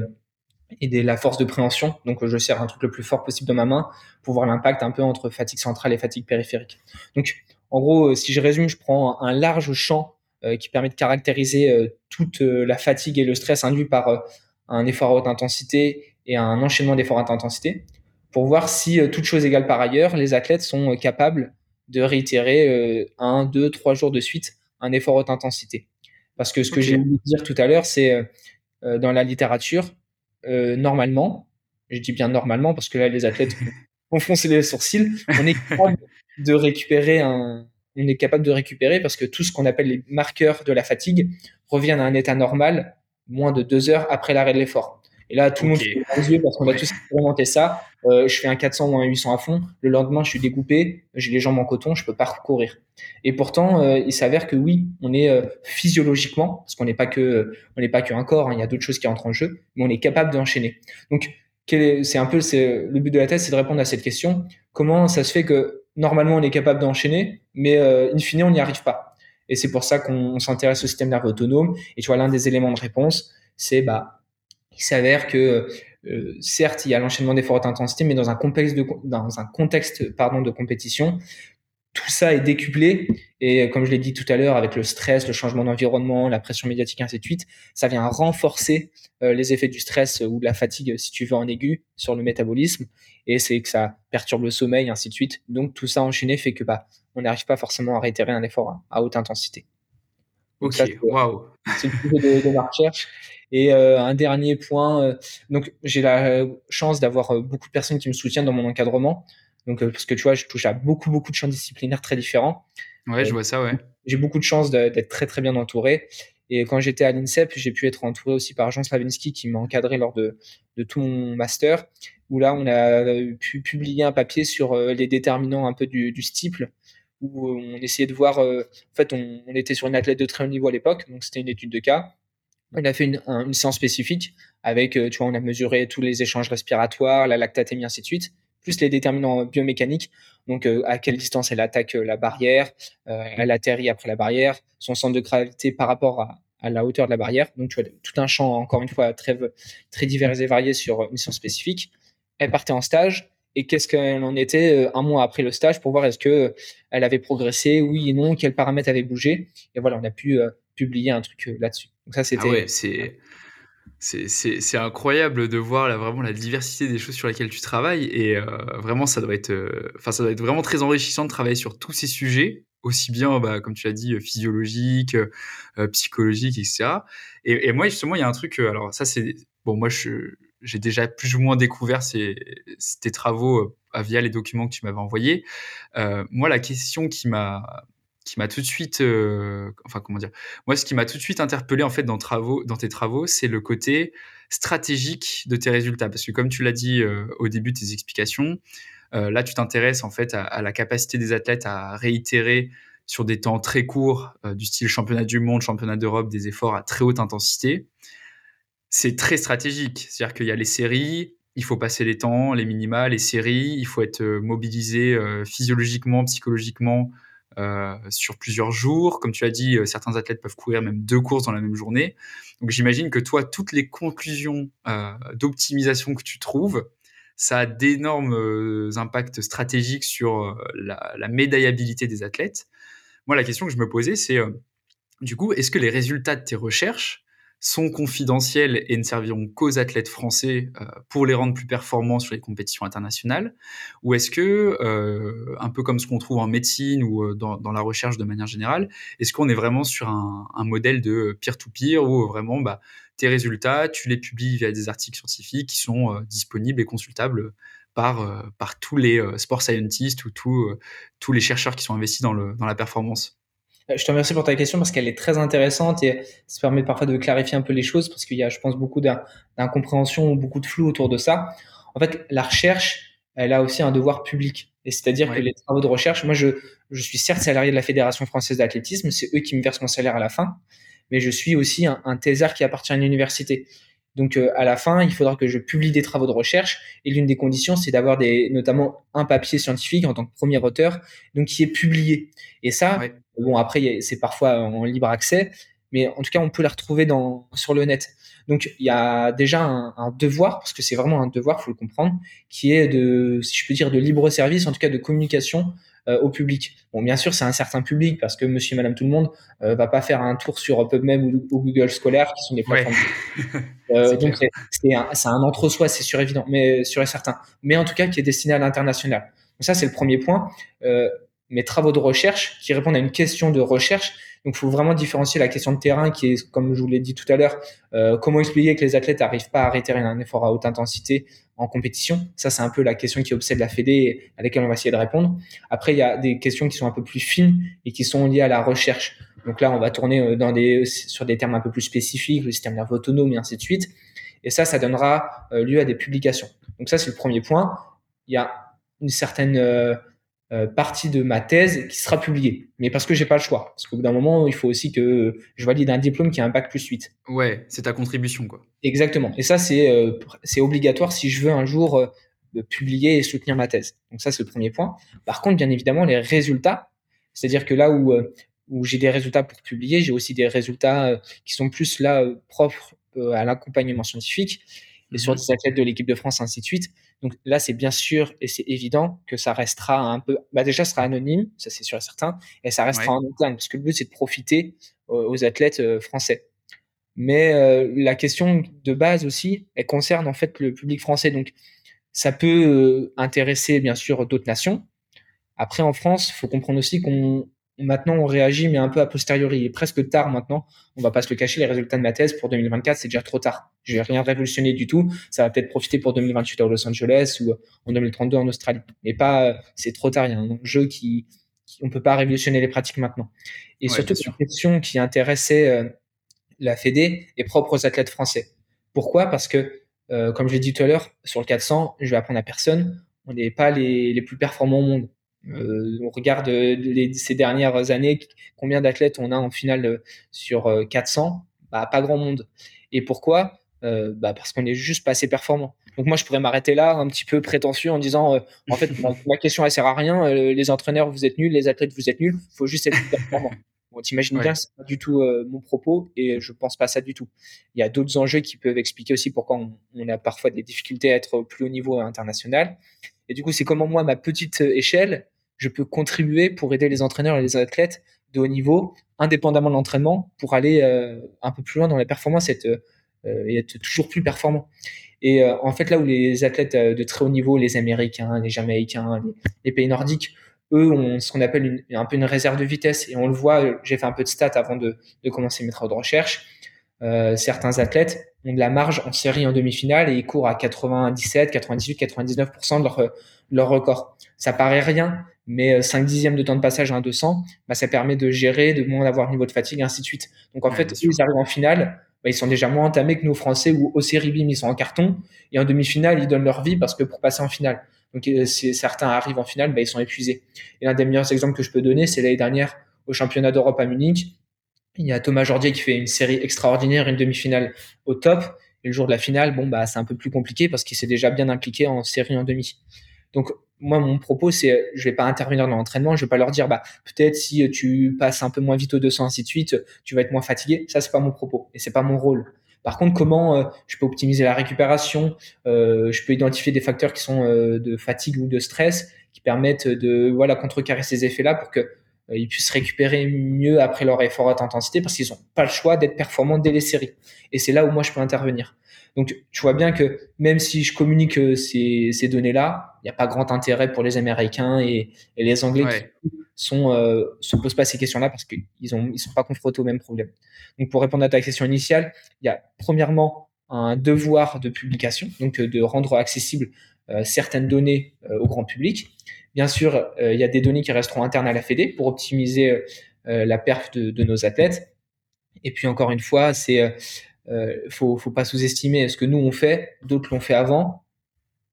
[SPEAKER 2] et de la force de préhension. Donc, je serre un truc le plus fort possible dans ma main pour voir l'impact un peu entre fatigue centrale et fatigue périphérique. Donc, en gros, si je résume, je prends un large champ euh, qui permet de caractériser euh, toute euh, la fatigue et le stress induit par un effort à haute intensité et un enchaînement d'efforts à haute intensité pour voir si, toutes choses égales par ailleurs, les athlètes sont capables de réitérer un, deux, trois jours de suite un effort à haute intensité. Parce que ce que j'ai voulu dire tout à l'heure, c'est dans la littérature, euh, normalement, je dis bien normalement parce que là les athlètes [laughs] vont foncer les sourcils, on est capable de récupérer un, on est capable de récupérer parce que tout ce qu'on appelle les marqueurs de la fatigue reviennent à un état normal moins de deux heures après l'arrêt de l'effort. Et là, tout le monde se les yeux parce qu'on a tous expérimenté ça. Euh, je fais un 400 ou un 800 à fond. Le lendemain, je suis découpé, j'ai les jambes en coton, je peux pas courir. Et pourtant, euh, il s'avère que oui, on est euh, physiologiquement, parce qu'on n'est pas que, on n'est pas qu'un corps, hein, il y a d'autres choses qui entrent en jeu, mais on est capable d'enchaîner. Donc, c'est un peu, c'est le but de la thèse, c'est de répondre à cette question. Comment ça se fait que normalement on est capable d'enchaîner, mais in fine on n'y arrive pas. Et c'est pour ça qu'on s'intéresse au système nerveux autonome. Et tu vois, l'un des éléments de réponse, c'est bah il s'avère que euh, certes, il y a l'enchaînement des fortes intensités, mais dans un contexte dans un contexte pardon, de compétition, tout ça est décuplé. Et comme je l'ai dit tout à l'heure, avec le stress, le changement d'environnement, la pression médiatique, ainsi de suite, ça vient renforcer euh, les effets du stress ou de la fatigue, si tu veux, en aigu, sur le métabolisme. Et c'est que ça perturbe le sommeil, ainsi de suite. Donc tout ça enchaîné fait que bah, on n'arrive pas forcément à réitérer un effort à, haute intensité.
[SPEAKER 1] Ok, waouh.
[SPEAKER 2] C'est le sujet de, de ma recherche. Et euh, un dernier point, euh, donc j'ai la chance d'avoir beaucoup de personnes qui me soutiennent dans mon encadrement. Donc parce que tu vois, je touche à beaucoup beaucoup de champs disciplinaires très différents.
[SPEAKER 1] Ouais, je vois ça, ouais.
[SPEAKER 2] J'ai beaucoup de chance d'être très très bien entouré. Et quand j'étais à l'INSEP, j'ai pu être entouré aussi par Jean Slavinsky qui m'a encadré lors de, de tout mon master, où là on a pu publier un papier sur les déterminants un peu du, du stiple, où on essayait de voir, en fait on, était sur une athlète de très haut niveau à l'époque, donc c'était une étude de cas, on a fait une, une, séance spécifique avec, euh, tu vois, on a mesuré tous les échanges respiratoires, la lactatémie, ainsi de suite, plus les déterminants biomécaniques. Donc, euh, à quelle distance elle attaque euh, la barrière, elle atterrit après la barrière, son centre de gravité par rapport à, la hauteur de la barrière. Donc, tu vois, tout un champ, encore une fois, très, divers et varié sur une séance spécifique. Elle partait en stage. Et qu'est-ce qu'elle en était un mois après le stage pour voir est-ce que elle avait progressé, oui et non, quels paramètres avaient bougé. Et voilà, on a pu publier un truc là-dessus. Ça, c'était.
[SPEAKER 1] Ah. C'est incroyable de voir vraiment la diversité des choses sur lesquelles tu travailles et euh, vraiment ça doit être euh, ça doit être vraiment très enrichissant de travailler sur tous ces sujets aussi bien bah, comme tu l'as dit physiologique euh, psychologique etc et, et, moi justement il y a un truc alors ça c'est bon moi j'ai déjà plus ou moins découvert ces, tes travaux via les documents que tu m'avais envoyés. Moi la question qui m'a qui m'a tout de suite, euh, enfin comment dire, moi ce qui m'a tout de suite interpellé en fait dans, travaux, dans tes travaux, c'est le côté stratégique de tes résultats, parce que comme tu l'as dit euh, au début de tes explications, euh, là tu t'intéresses en fait à, la capacité des athlètes à réitérer sur des temps très courts, du style championnat du monde, championnat d'Europe, des efforts à très haute intensité. C'est très stratégique, c'est-à-dire qu'il y a les séries, il faut passer les temps, les minima, les séries, il faut être mobilisé physiologiquement, psychologiquement euh, sur plusieurs jours. Comme tu as dit, euh, certains athlètes peuvent courir même deux courses dans la même journée. Donc j'imagine que toi, toutes les conclusions euh, d'optimisation que tu trouves, ça a d'énormes impacts stratégiques sur la, la, médaillabilité des athlètes. Moi, la question que je me posais, c'est du coup, est-ce que les résultats de tes recherches sont confidentiels et ne serviront qu'aux athlètes français euh, pour les rendre plus performants sur les compétitions internationales? Ou est-ce que, euh, un peu comme ce qu'on trouve en médecine ou euh, dans, la recherche de manière générale, est-ce qu'on est vraiment sur un, modèle de peer-to-peer où vraiment bah, tes résultats, tu les publies via des articles scientifiques qui sont disponibles et consultables par, tous les sport scientists ou tous, les chercheurs qui sont investis dans, la performance?
[SPEAKER 2] Je te remercie pour ta question parce qu'elle est très intéressante et ça permet parfois de clarifier un peu les choses parce qu'il y a, je pense, beaucoup d'incompréhension ou beaucoup de flou autour de ça. En fait, la recherche, elle a aussi un devoir public. Et c'est-à-dire que les travaux de recherche, moi, je, je suis certes salarié de la Fédération française d'athlétisme, c'est eux qui me versent mon salaire à la fin, mais je suis aussi un, un thésard qui appartient à une université. Donc euh, à la fin, il faudra que je publie des travaux de recherche et l'une des conditions, c'est d'avoir des, notamment un papier scientifique en tant que premier auteur, donc qui est publié. Et ça, bon après c'est parfois en libre accès, mais en tout cas on peut la retrouver dans sur le net. Donc il y a déjà un, un devoir, parce que c'est vraiment un devoir, faut le comprendre, qui est de, si je peux dire, de libre service, en tout cas de communication au public. Bon, bien sûr, c'est un certain public parce que Monsieur, Madame, tout le monde euh, va pas faire un tour sur PubMed ou, Google Scholar, qui sont des plateformes. [laughs] euh, donc c'est un, un entre-soi, c'est sûr évident, mais sûr et certain. Mais en tout cas, qui est destiné à l'international. Donc ça, c'est le premier point. Euh, mes travaux de recherche qui répondent à une question de recherche. Donc, il faut vraiment différencier la question de terrain qui est, comme je vous l'ai dit tout à l'heure, euh, comment expliquer que les athlètes n'arrivent pas à arrêter un effort à haute intensité en compétition. Ça, c'est un peu la question qui obsède la Fédé à laquelle on va essayer de répondre. Après, il y a des questions qui sont un peu plus fines et qui sont liées à la recherche. Donc là, on va tourner euh, dans des, sur des termes un peu plus spécifiques, le système nerveux autonome et ainsi de suite. Et ça, ça donnera euh, lieu à des publications. Donc ça, c'est le premier point. Il y a une certaine euh, partie de ma thèse qui sera publiée. Mais parce que j'ai pas le choix. Parce qu'au bout d'un moment, il faut aussi que je valide un diplôme qui a un bac plus 8.
[SPEAKER 1] Ouais, c'est ta contribution, quoi.
[SPEAKER 2] Exactement. Et ça, c'est euh, c'est obligatoire si je veux un jour euh, publier et soutenir ma thèse. Donc ça, c'est le premier point. Par contre, bien évidemment, les résultats, c'est-à-dire que là où, où j'ai des résultats pour publier, j'ai aussi des résultats qui sont plus là propres à l'accompagnement scientifique et sur mhm. des athlètes de l'équipe de France, ainsi de suite. Donc là, c'est bien sûr et c'est évident que ça restera un peu, bah déjà, ça sera anonyme, ça c'est sûr et certain, et ça restera en interne, parce que le but c'est de profiter aux athlètes euh, français. Mais euh, la question de base aussi, elle concerne en fait le public français. Donc ça peut euh, intéresser bien sûr d'autres nations. Après, en France, il faut comprendre aussi qu'on Maintenant, on réagit, mais un peu a posteriori. Il est presque tard maintenant. On va pas se le cacher. Les résultats de ma thèse pour 2024, c'est déjà trop tard. Je vais rien révolutionner du tout. Ça va peut-être profiter pour 2028 à Los Angeles ou en 2032 en Australie. Mais pas, c'est trop tard. Il y a un enjeu qui, on peut pas révolutionner les pratiques maintenant. Et surtout, une question qui intéressait euh, la Fédé est propre aux athlètes français. Pourquoi? Parce que, euh, comme je l'ai dit tout à l'heure, sur le 400, je vais apprendre à personne. On n'est pas les, les plus performants au monde. Euh, on regarde euh, ces dernières années, combien d'athlètes on a en finale euh, sur 400 bah, Pas grand monde. Et pourquoi? Bah, Parce qu'on est juste pas assez performant. Donc moi, je pourrais m'arrêter là, un petit peu prétentieux, en disant, en fait, ma, question, elle sert à rien. les entraîneurs, vous êtes nuls, les athlètes, vous êtes nuls. Il faut juste être performant. T'imagines bien, c'est pas du tout mon propos et je pense pas ça du tout. Il y a d'autres enjeux qui peuvent expliquer aussi pourquoi on, on, a parfois des difficultés à être au plus haut niveau international. Et du coup, c'est comment moi, ma petite échelle, je peux contribuer pour aider les entraîneurs et les athlètes de haut niveau, indépendamment de l'entraînement, pour aller euh, un peu plus loin dans la performance et être, euh, et être toujours plus performant. Et euh, en fait, là où les athlètes de très haut niveau, les Américains, les Jamaïcains, les, pays nordiques, eux ont ce qu'on appelle une, un peu une réserve de vitesse. Et on le voit, j'ai fait un peu de stats avant de, de commencer mes travaux de recherche. Euh, certains athlètes ont de la marge en série en demi-finale et ils courent à 97, 98, 99% de leur, leur record. Ça paraît rien, mais 5 euh, dixièmes de temps de passage à un 200, bah, ça permet de gérer, de moins avoir niveau de fatigue, et ainsi de suite. Donc en fait, ils arrivent en finale, bah, ils sont déjà moins entamés que nos Français où au série BIM, ils sont en carton, et en demi-finale, ils donnent leur vie parce que pour passer en finale. Donc euh, certains arrivent en finale, bah, ils sont épuisés. Et l'un des meilleurs exemples que je peux donner, c'est l'année dernière au championnat d'Europe à Munich. Il y a Thomas Jordier qui fait une série extraordinaire, une demi-finale au top. Et le jour de la finale, bon, bah, c'est un peu plus compliqué parce qu'il s'est déjà bien impliqué en série en demi. Donc, moi, mon propos, c'est, je vais pas intervenir dans l'entraînement, je vais pas leur dire, bah, peut-être si tu passes un peu moins vite au 200, ainsi de suite, tu vas être moins fatigué. Ça, c'est pas mon propos et c'est pas mon rôle. Par contre, comment euh, je peux optimiser la récupération euh, Je peux identifier des facteurs qui sont euh, de fatigue ou de stress qui permettent de voilà contrecarrer ces effets-là pour que ils puissent récupérer mieux après leur effort à intensité parce qu'ils n'ont pas le choix d'être performants dès les séries. Et c'est là où moi je peux intervenir. Donc, tu vois bien que même si je communique ces, données-là, il n'y a pas grand intérêt pour les Américains et, les Anglais sont, euh, se posent pas ces questions-là parce qu'ils ils sont pas confrontés au même problème. Donc, pour répondre à ta question initiale, il y a premièrement un devoir de publication, donc euh, de rendre accessible euh, certaines données au grand public. Bien sûr, il y a des données qui resteront internes à la Fédé pour optimiser la perf de, nos athlètes. Et puis encore une fois, c'est faut, faut pas sous-estimer ce que nous on fait, d'autres l'ont fait avant.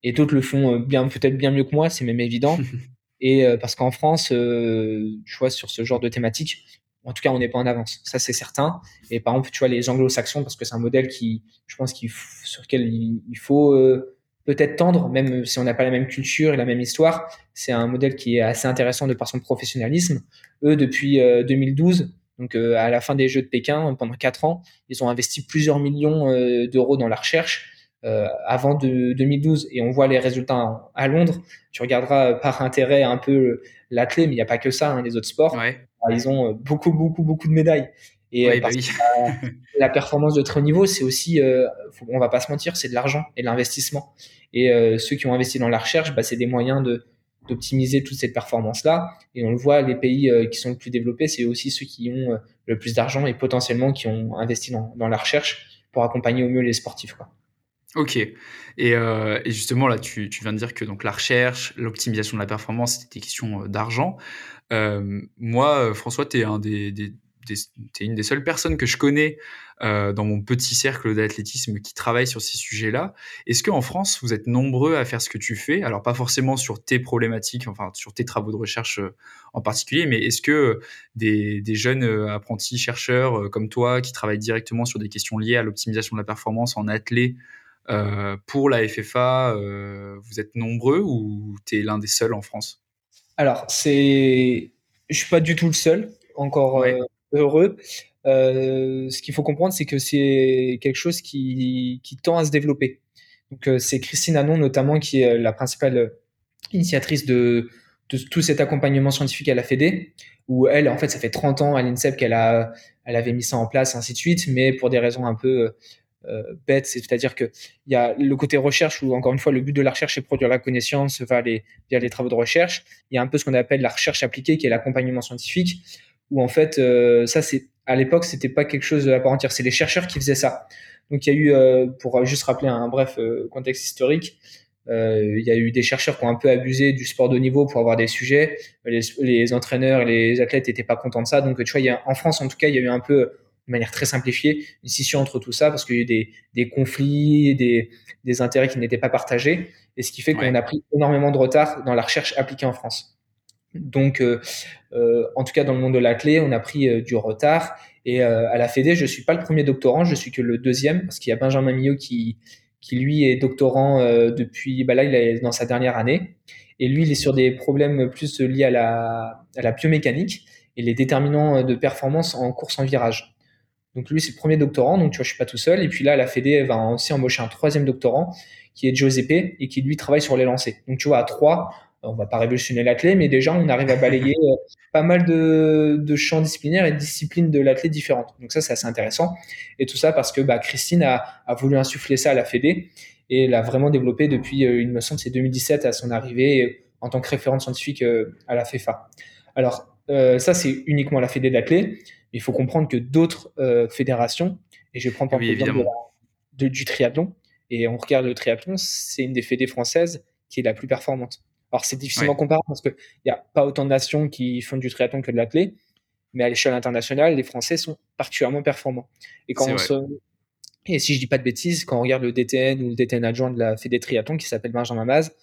[SPEAKER 2] et d'autres le font peut-être bien mieux que moi, c'est même évident. [laughs] et parce qu'en France, tu vois, sur ce genre de thématique, en tout cas, on n'est pas en avance. Ça, c'est certain. Et par exemple, tu vois, les anglo-saxons, parce que c'est un modèle qui, je pense, sur lequel il, faut peut-être tendre, même si on n'a pas la même culture et la même histoire. C'est un modèle qui est assez intéressant de par son professionnalisme. Eux, depuis 2012, donc à la fin des Jeux de Pékin, pendant quatre ans, ils ont investi plusieurs millions d'euros dans la recherche euh, avant de 2012 et on voit les résultats à Londres, tu regarderas par intérêt un peu l'athlé, mais il n'y a pas que ça, hein, les autres sports. Ils ont beaucoup, beaucoup, beaucoup de médailles. Et euh, bah [laughs] la, performance de très haut niveau, c'est aussi, euh, on va pas se mentir, c'est de l'argent et de l'investissement. Et euh, ceux qui ont investi dans la recherche, bah, c'est des moyens de d'optimiser toute cette performance-là. Et on le voit, les pays qui sont le plus développés, c'est aussi ceux qui ont le plus d'argent et potentiellement qui ont investi dans, dans, la recherche pour accompagner au mieux les sportifs. Quoi.
[SPEAKER 1] Ok. Euh, et, justement, là, tu, viens de dire que donc, la recherche, l'optimisation de la performance, c'était des questions euh, d'argent. Euh, moi, François, tu es, une des seules personnes que je connais dans mon petit cercle d'athlétisme qui travaille sur ces sujets-là. Est-ce qu'en France, vous êtes nombreux à faire ce que tu fais? Alors, pas forcément sur tes problématiques, enfin, sur tes travaux de recherche en particulier, mais est-ce que des, des, jeunes apprentis chercheurs comme toi qui travaillent directement sur des questions liées à l'optimisation de la performance en athlée, euh, pour la FFA, euh, vous êtes nombreux ou tu es l'un des seuls en France?
[SPEAKER 2] Alors, c'est, je suis pas du tout le seul, encore euh, heureux. ce qu'il faut comprendre, c'est que c'est quelque chose qui, qui, tend à se développer. Donc, c'est Christine Anon, notamment, qui est la principale initiatrice de, de tout cet accompagnement scientifique à la Fédé, où elle, en fait, ça fait 30 ans à l'INSEP qu'elle a, elle avait mis ça en place, ainsi de suite, mais pour des raisons un peu bête, c'est-à-dire qu'il y a le côté recherche où, encore une fois, le but de la recherche est produire la connaissance via les, les travaux de recherche. Il y a un peu ce qu'on appelle la recherche appliquée, qui est l'accompagnement scientifique, où en fait, euh, ça, c'est à l'époque, c'était pas quelque chose à part entière, c'est les chercheurs qui faisaient ça. Donc il y a eu, euh, pour juste rappeler un bref contexte historique, il y a eu des chercheurs qui ont un peu abusé du sport de niveau pour avoir des sujets. Les, les entraîneurs et les athlètes n'étaient pas contents de ça. Donc tu vois, il y a, en France en tout cas, il y a eu un peu de manière très simplifiée, une scission entre tout ça parce qu'il y a eu des, des conflits, des, des, intérêts qui n'étaient pas partagés, et ce qui fait qu'on a pris énormément de retard dans la recherche appliquée en France. Donc, euh, euh, en tout cas, dans le monde de la clé, on a pris euh, du retard. Et à la Fédé, je suis pas le premier doctorant, je suis que le deuxième, parce qu'il y a Benjamin Millot qui, qui lui est doctorant depuis, bah là, il est dans sa dernière année. Et lui, il est sur des problèmes plus liés à la, à la biomécanique et les déterminants de performance en course en virage. Donc lui, c'est le premier doctorant, donc tu vois, je suis pas tout seul. Et puis là, la Fédé va aussi embaucher un troisième doctorant qui est Giuseppe et qui lui travaille sur les lancers. Donc tu vois, à trois, on va pas révolutionner l'athlète, mais déjà on arrive à balayer euh, pas mal de, champs disciplinaires et de disciplines de l'athlète différentes. Donc ça, c'est assez intéressant. Et tout ça parce que bah, Christine a, voulu insuffler ça à la Fédé et l'a vraiment développé depuis, euh, il me semble, c'est 2017 à son arrivée euh, en tant que référente scientifique à la FEFA. Alors ça, c'est uniquement la Fédé d'athlète il faut comprendre que d'autres euh, fédérations, et je prends par exemple du triathlon, et on regarde le triathlon, c'est une des fédés françaises qui est la plus performante. Alors c'est difficilement comparable parce qu'il n'y a pas autant de nations qui font du triathlon que de l'athlé, mais à l'échelle internationale, les Français sont particulièrement performants. Et quand on Et si je dis pas de bêtises, quand on regarde le DTN ou le DTN adjoint de la Fédé Triathlon qui s'appelle Benjamin Maz,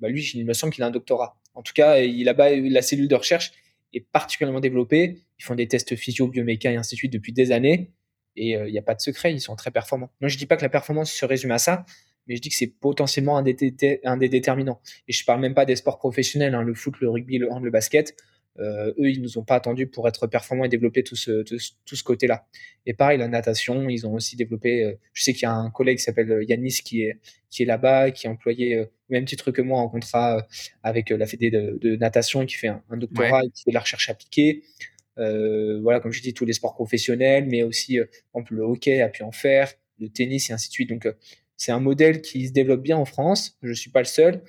[SPEAKER 2] bah lui, il me semble qu'il a un doctorat. En tout cas, il a la cellule de recherche particulièrement développé. Ils font des tests physio, bioméca et ainsi de suite depuis des années. Et euh, il n'y a pas de secret, ils sont très performants. Non, je dis pas que la performance se résume à ça, mais je dis que c'est potentiellement un des, déterminants. Et je parle même pas des sports professionnels, hein, le foot, le rugby, le hand, le basket. Euh, eux, ils nous ont pas attendus pour être performants et développer tout ce, tout, ce côté-là. Et pareil, la natation, ils ont aussi développé. Euh, je sais qu'il y a un collègue qui s'appelle Yanis qui est, qui est là-bas, qui est employé au même titre que moi en contrat avec la Fédé de, natation, qui fait un, doctorat et qui fait de la recherche appliquée. Euh, voilà, comme je dis, tous les sports professionnels, mais aussi, euh, par exemple, le hockey a pu en faire, le tennis et ainsi de suite. Donc, c'est un modèle qui se développe bien en France. Je suis pas le seul.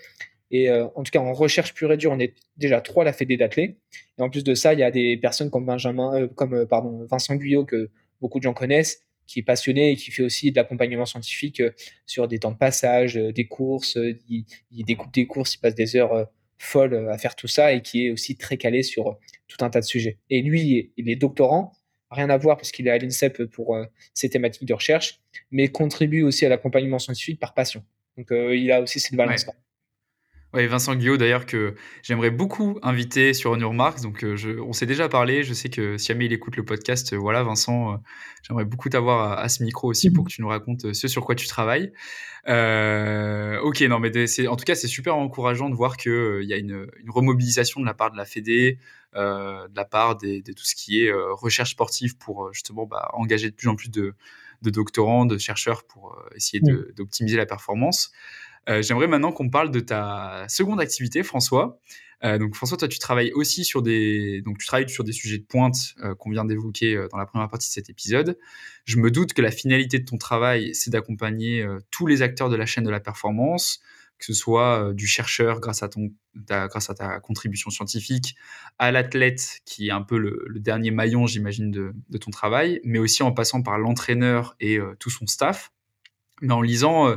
[SPEAKER 2] Et euh, en tout cas, en recherche pure et dure, on est déjà trois à la Fédé d'athlètes. Et en plus de ça, il y a des personnes comme Benjamin, euh, comme euh, pardon, Vincent Guyot que beaucoup de gens connaissent, qui est passionné et qui fait aussi de l'accompagnement scientifique sur des temps de passage, des courses. Il, découpe des courses, il passe des heures folles à faire tout ça et qui est aussi très calé sur tout un tas de sujets. Et lui, il est doctorant, rien à voir parce qu'il est à l'INSEP pour ses thématiques de recherche, mais contribue aussi à l'accompagnement scientifique par passion. Donc il a aussi cette balance-là.
[SPEAKER 1] Vincent Guillot, d'ailleurs, que j'aimerais beaucoup inviter sur On Marks. Donc, euh, je, on s'est déjà parlé. Je sais que si jamais il écoute le podcast, euh, voilà, Vincent, euh, j'aimerais beaucoup t'avoir à, ce micro aussi pour que tu nous racontes ce sur quoi tu travailles. ok, non, mais en tout cas, c'est super encourageant de voir qu'il y a une, une, remobilisation de la part de la Fédé, de la part de tout ce qui est recherche sportive pour justement bah, engager de plus en plus de, de doctorants, de chercheurs pour essayer d'optimiser la performance. Euh, j'aimerais maintenant qu'on parle de ta seconde activité, François. Euh, donc François, toi, tu travailles aussi sur des, donc tu travailles sur des sujets de pointe euh, qu'on vient d'évoquer dans la première partie de cet épisode. Je me doute que la finalité de ton travail, c'est d'accompagner tous les acteurs de la chaîne de la performance, que ce soit du chercheur grâce à ton, ta, grâce à ta contribution scientifique, à l'athlète qui est un peu le, dernier maillon, j'imagine, de, de, ton travail, mais aussi en passant par l'entraîneur et tout son staff. Mais en lisant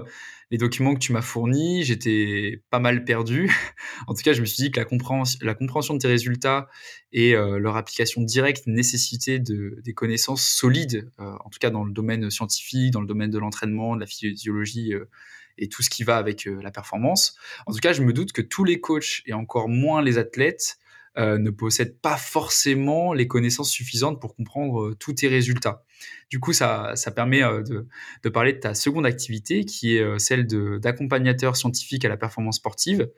[SPEAKER 1] les documents que tu m'as fournis, j'étais pas mal perdu. [laughs] en tout cas, je me suis dit que la, compréhension, de tes résultats et euh, leur application directe nécessitaient de, des connaissances solides, euh, en tout cas dans le domaine scientifique, dans le domaine de l'entraînement, de la physiologie euh, et tout ce qui va avec la performance. En tout cas, je me doute que tous les coachs et encore moins les athlètes ne possède pas forcément les connaissances suffisantes pour comprendre tous tes résultats. Du coup, ça, ça permet euh, de, de, parler de ta seconde activité, qui est celle d'accompagnateur scientifique à la performance sportive.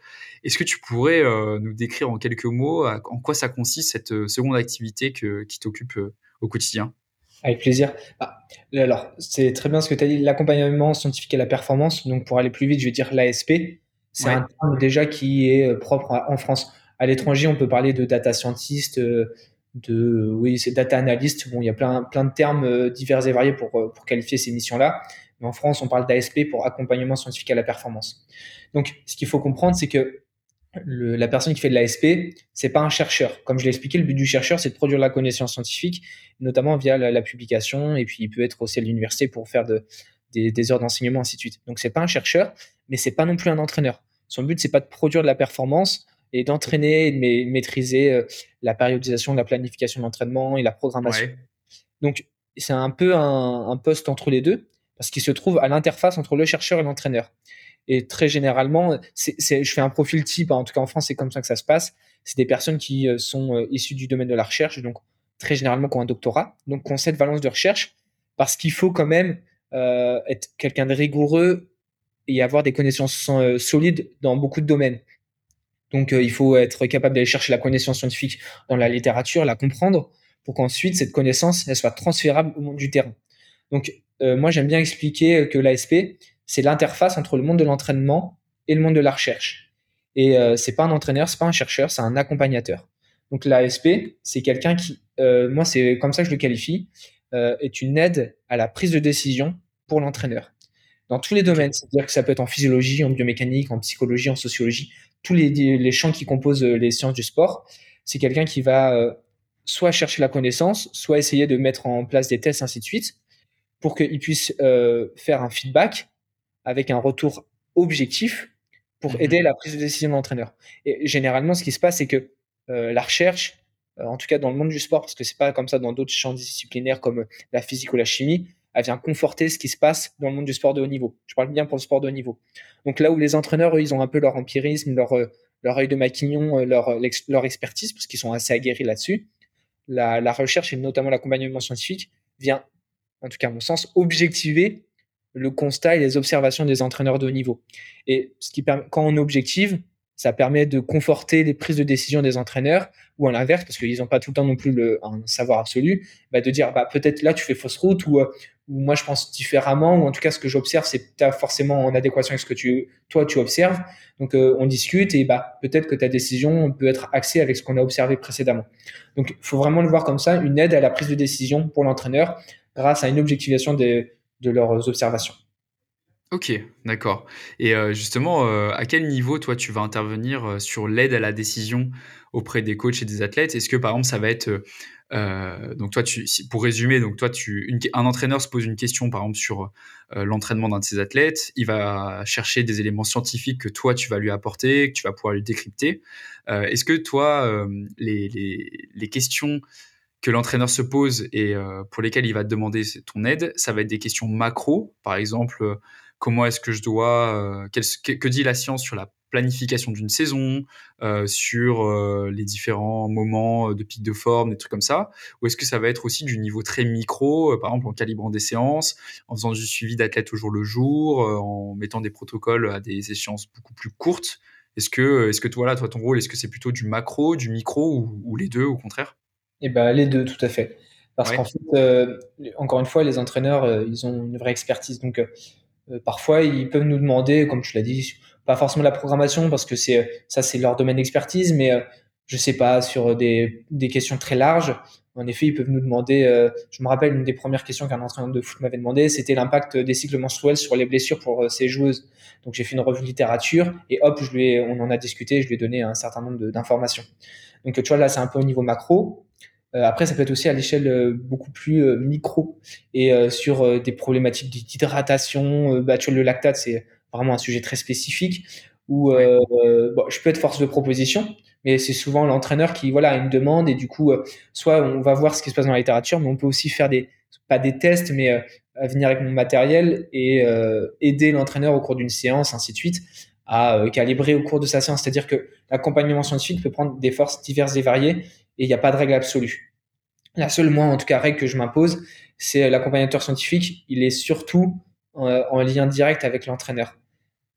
[SPEAKER 1] Est-ce que tu pourrais nous décrire en quelques mots en quoi ça consiste, cette seconde activité que, qui t'occupe au quotidien?
[SPEAKER 2] Avec plaisir. Bah, alors, c'est très bien ce que tu as dit, l'accompagnement scientifique à la performance. Donc, pour aller plus vite, je vais dire l'ASP. C'est un terme déjà qui est propre en France à l'étranger, on peut parler de data scientist, euh, de oui, c'est data analyst. Bon, il y a plein plein de termes euh, divers et variés pour euh, pour qualifier ces missions-là. Mais en France, on parle d'ASP pour accompagnement scientifique à la performance. Donc, ce qu'il faut comprendre, c'est que la personne qui fait de l'ASP, c'est pas un chercheur. Comme je l'ai expliqué, le but du chercheur, c'est de produire la connaissance scientifique, notamment via la, publication, et puis il peut être aussi à l'université pour faire de, des, des heures d'enseignement, ainsi de suite. Donc, c'est pas un chercheur, mais c'est pas non plus un entraîneur. Son but, c'est pas de produire de la performance, et d'entraîner et de maîtriser euh, la périodisation, la planification de l'entraînement et la programmation. Donc, c'est un peu un, poste entre les deux parce qu'il se trouve à l'interface entre le chercheur et l'entraîneur. Et très généralement, je fais un profil type, en tout cas en France, c'est comme ça que ça se passe. C'est des personnes qui euh, sont euh, issues du domaine de la recherche, donc très généralement qui ont un doctorat, donc qui ont cette valence de recherche, parce qu'il faut quand même être quelqu'un de rigoureux et avoir des connaissances solides dans beaucoup de domaines. Donc, euh, il faut être capable d'aller chercher la connaissance scientifique dans la littérature, la comprendre, pour qu'ensuite cette connaissance elle soit transférable au monde du terrain. Donc, euh, moi, j'aime bien expliquer que l'ASP, c'est l'interface entre le monde de l'entraînement et le monde de la recherche. Et euh, c'est pas un entraîneur, c'est pas un chercheur, c'est un accompagnateur. Donc, l'ASP, c'est quelqu'un qui, euh, moi, c'est comme ça que je le qualifie, est une aide à la prise de décision pour l'entraîneur dans tous les domaines. C'est-à-dire que ça peut être en physiologie, en biomécanique, en psychologie, en sociologie tous les, les champs qui composent euh, les sciences du sport. C'est quelqu'un qui va euh, soit chercher la connaissance, soit essayer de mettre en place des tests, ainsi de suite, pour qu'il puisse euh, faire un feedback avec un retour objectif pour mhm. aider la prise de décision de l'entraîneur. Et généralement, ce qui se passe, c'est que la recherche, en tout cas dans le monde du sport, parce que c'est pas comme ça dans d'autres champs disciplinaires comme la physique ou la chimie, elle vient conforter ce qui se passe dans le monde du sport de haut niveau. Je parle bien pour le sport de haut niveau. Donc là où les entraîneurs, eux, ils ont un peu leur empirisme, leur, euh, leur œil de maquignon, euh, leur, euh, leur expertise, parce qu'ils sont assez aguerris là-dessus, la, la, recherche et notamment l'accompagnement scientifique vient, en tout cas à mon sens, objectiver le constat et les observations des entraîneurs de haut niveau. Et ce qui permet, quand on objective, ça permet de conforter les prises de décision des entraîneurs ou à l'inverse parce qu'ils n'ont pas tout le temps non plus le un savoir absolu bah de dire bah peut-être là tu fais fausse route ou, ou moi je pense différemment ou en tout cas ce que j'observe c'est pas forcément en adéquation avec ce que tu toi tu observes. Donc euh, on discute et bah peut-être que ta décision peut être axée avec ce qu'on a observé précédemment. Donc faut vraiment le voir comme ça une aide à la prise de décision pour l'entraîneur grâce à une objectivation de leurs observations
[SPEAKER 1] Ok, d'accord. Et euh, justement, euh, à quel niveau, toi, tu vas intervenir euh, sur l'aide à la décision auprès des coachs et des athlètes? Est-ce que, par exemple, ça va être... donc, toi, pour résumer, donc toi, tu, un entraîneur se pose une question, par exemple, sur l'entraînement d'un de ses athlètes. Il va chercher des éléments scientifiques que toi, tu vas lui apporter, que tu vas pouvoir lui décrypter. Est-ce que, toi, les, les, les questions que l'entraîneur se pose et pour lesquelles il va te demander ton aide, ça va être des questions macro, par exemple comment est-ce que je dois, que, dit la science sur la planification d'une saison, sur les différents moments de pic de forme, des trucs comme ça? Ou est-ce que ça va être aussi du niveau très micro, par exemple en calibrant des séances, en faisant du suivi d'athlètes au jour le jour, en mettant des protocoles à des échéances beaucoup plus courtes? Est-ce que, est-ce que toi, là, toi, ton rôle, est-ce que c'est plutôt du macro, du micro ou, ou les deux au contraire?
[SPEAKER 2] Eh ben, les deux, tout à fait. Parce qu'en fait, euh, encore une fois, les entraîneurs, euh, ils ont une vraie expertise. Donc, euh, parfois, ils peuvent nous demander, comme tu l'as dit, pas forcément la programmation, parce que c'est ça, c'est leur domaine d'expertise, mais je sais pas, sur des, des, questions très larges. En effet, ils peuvent nous demander, je me rappelle, une des premières questions qu'un entraîneur de foot m'avait demandé, c'était l'impact des cycles menstruels sur les blessures pour ces joueuses. Donc, j'ai fait une revue de littérature et hop, je lui on en a discuté, je lui ai donné un certain nombre d'informations. Donc, tu vois, là, c'est un peu au niveau macro. Euh, après, ça peut être aussi à l'échelle euh, beaucoup plus euh, micro et sur des problématiques d'hydratation. Bah, tu vois, le lactate, c'est vraiment un sujet très spécifique où bon, je peux être force de proposition, mais c'est souvent l'entraîneur qui voilà a une demande et du coup, soit on va voir ce qui se passe dans la littérature, mais on peut aussi faire des pas des tests, mais venir avec mon matériel et aider l'entraîneur au cours d'une séance, ainsi de suite, à calibrer au cours de sa séance. C'est-à-dire que l'accompagnement scientifique peut prendre des forces diverses et variées il n'y a pas de règle absolue. La seule, moi, en tout cas, règle que je m'impose, c'est l'accompagnateur scientifique. Il est surtout euh, en lien direct avec l'entraîneur.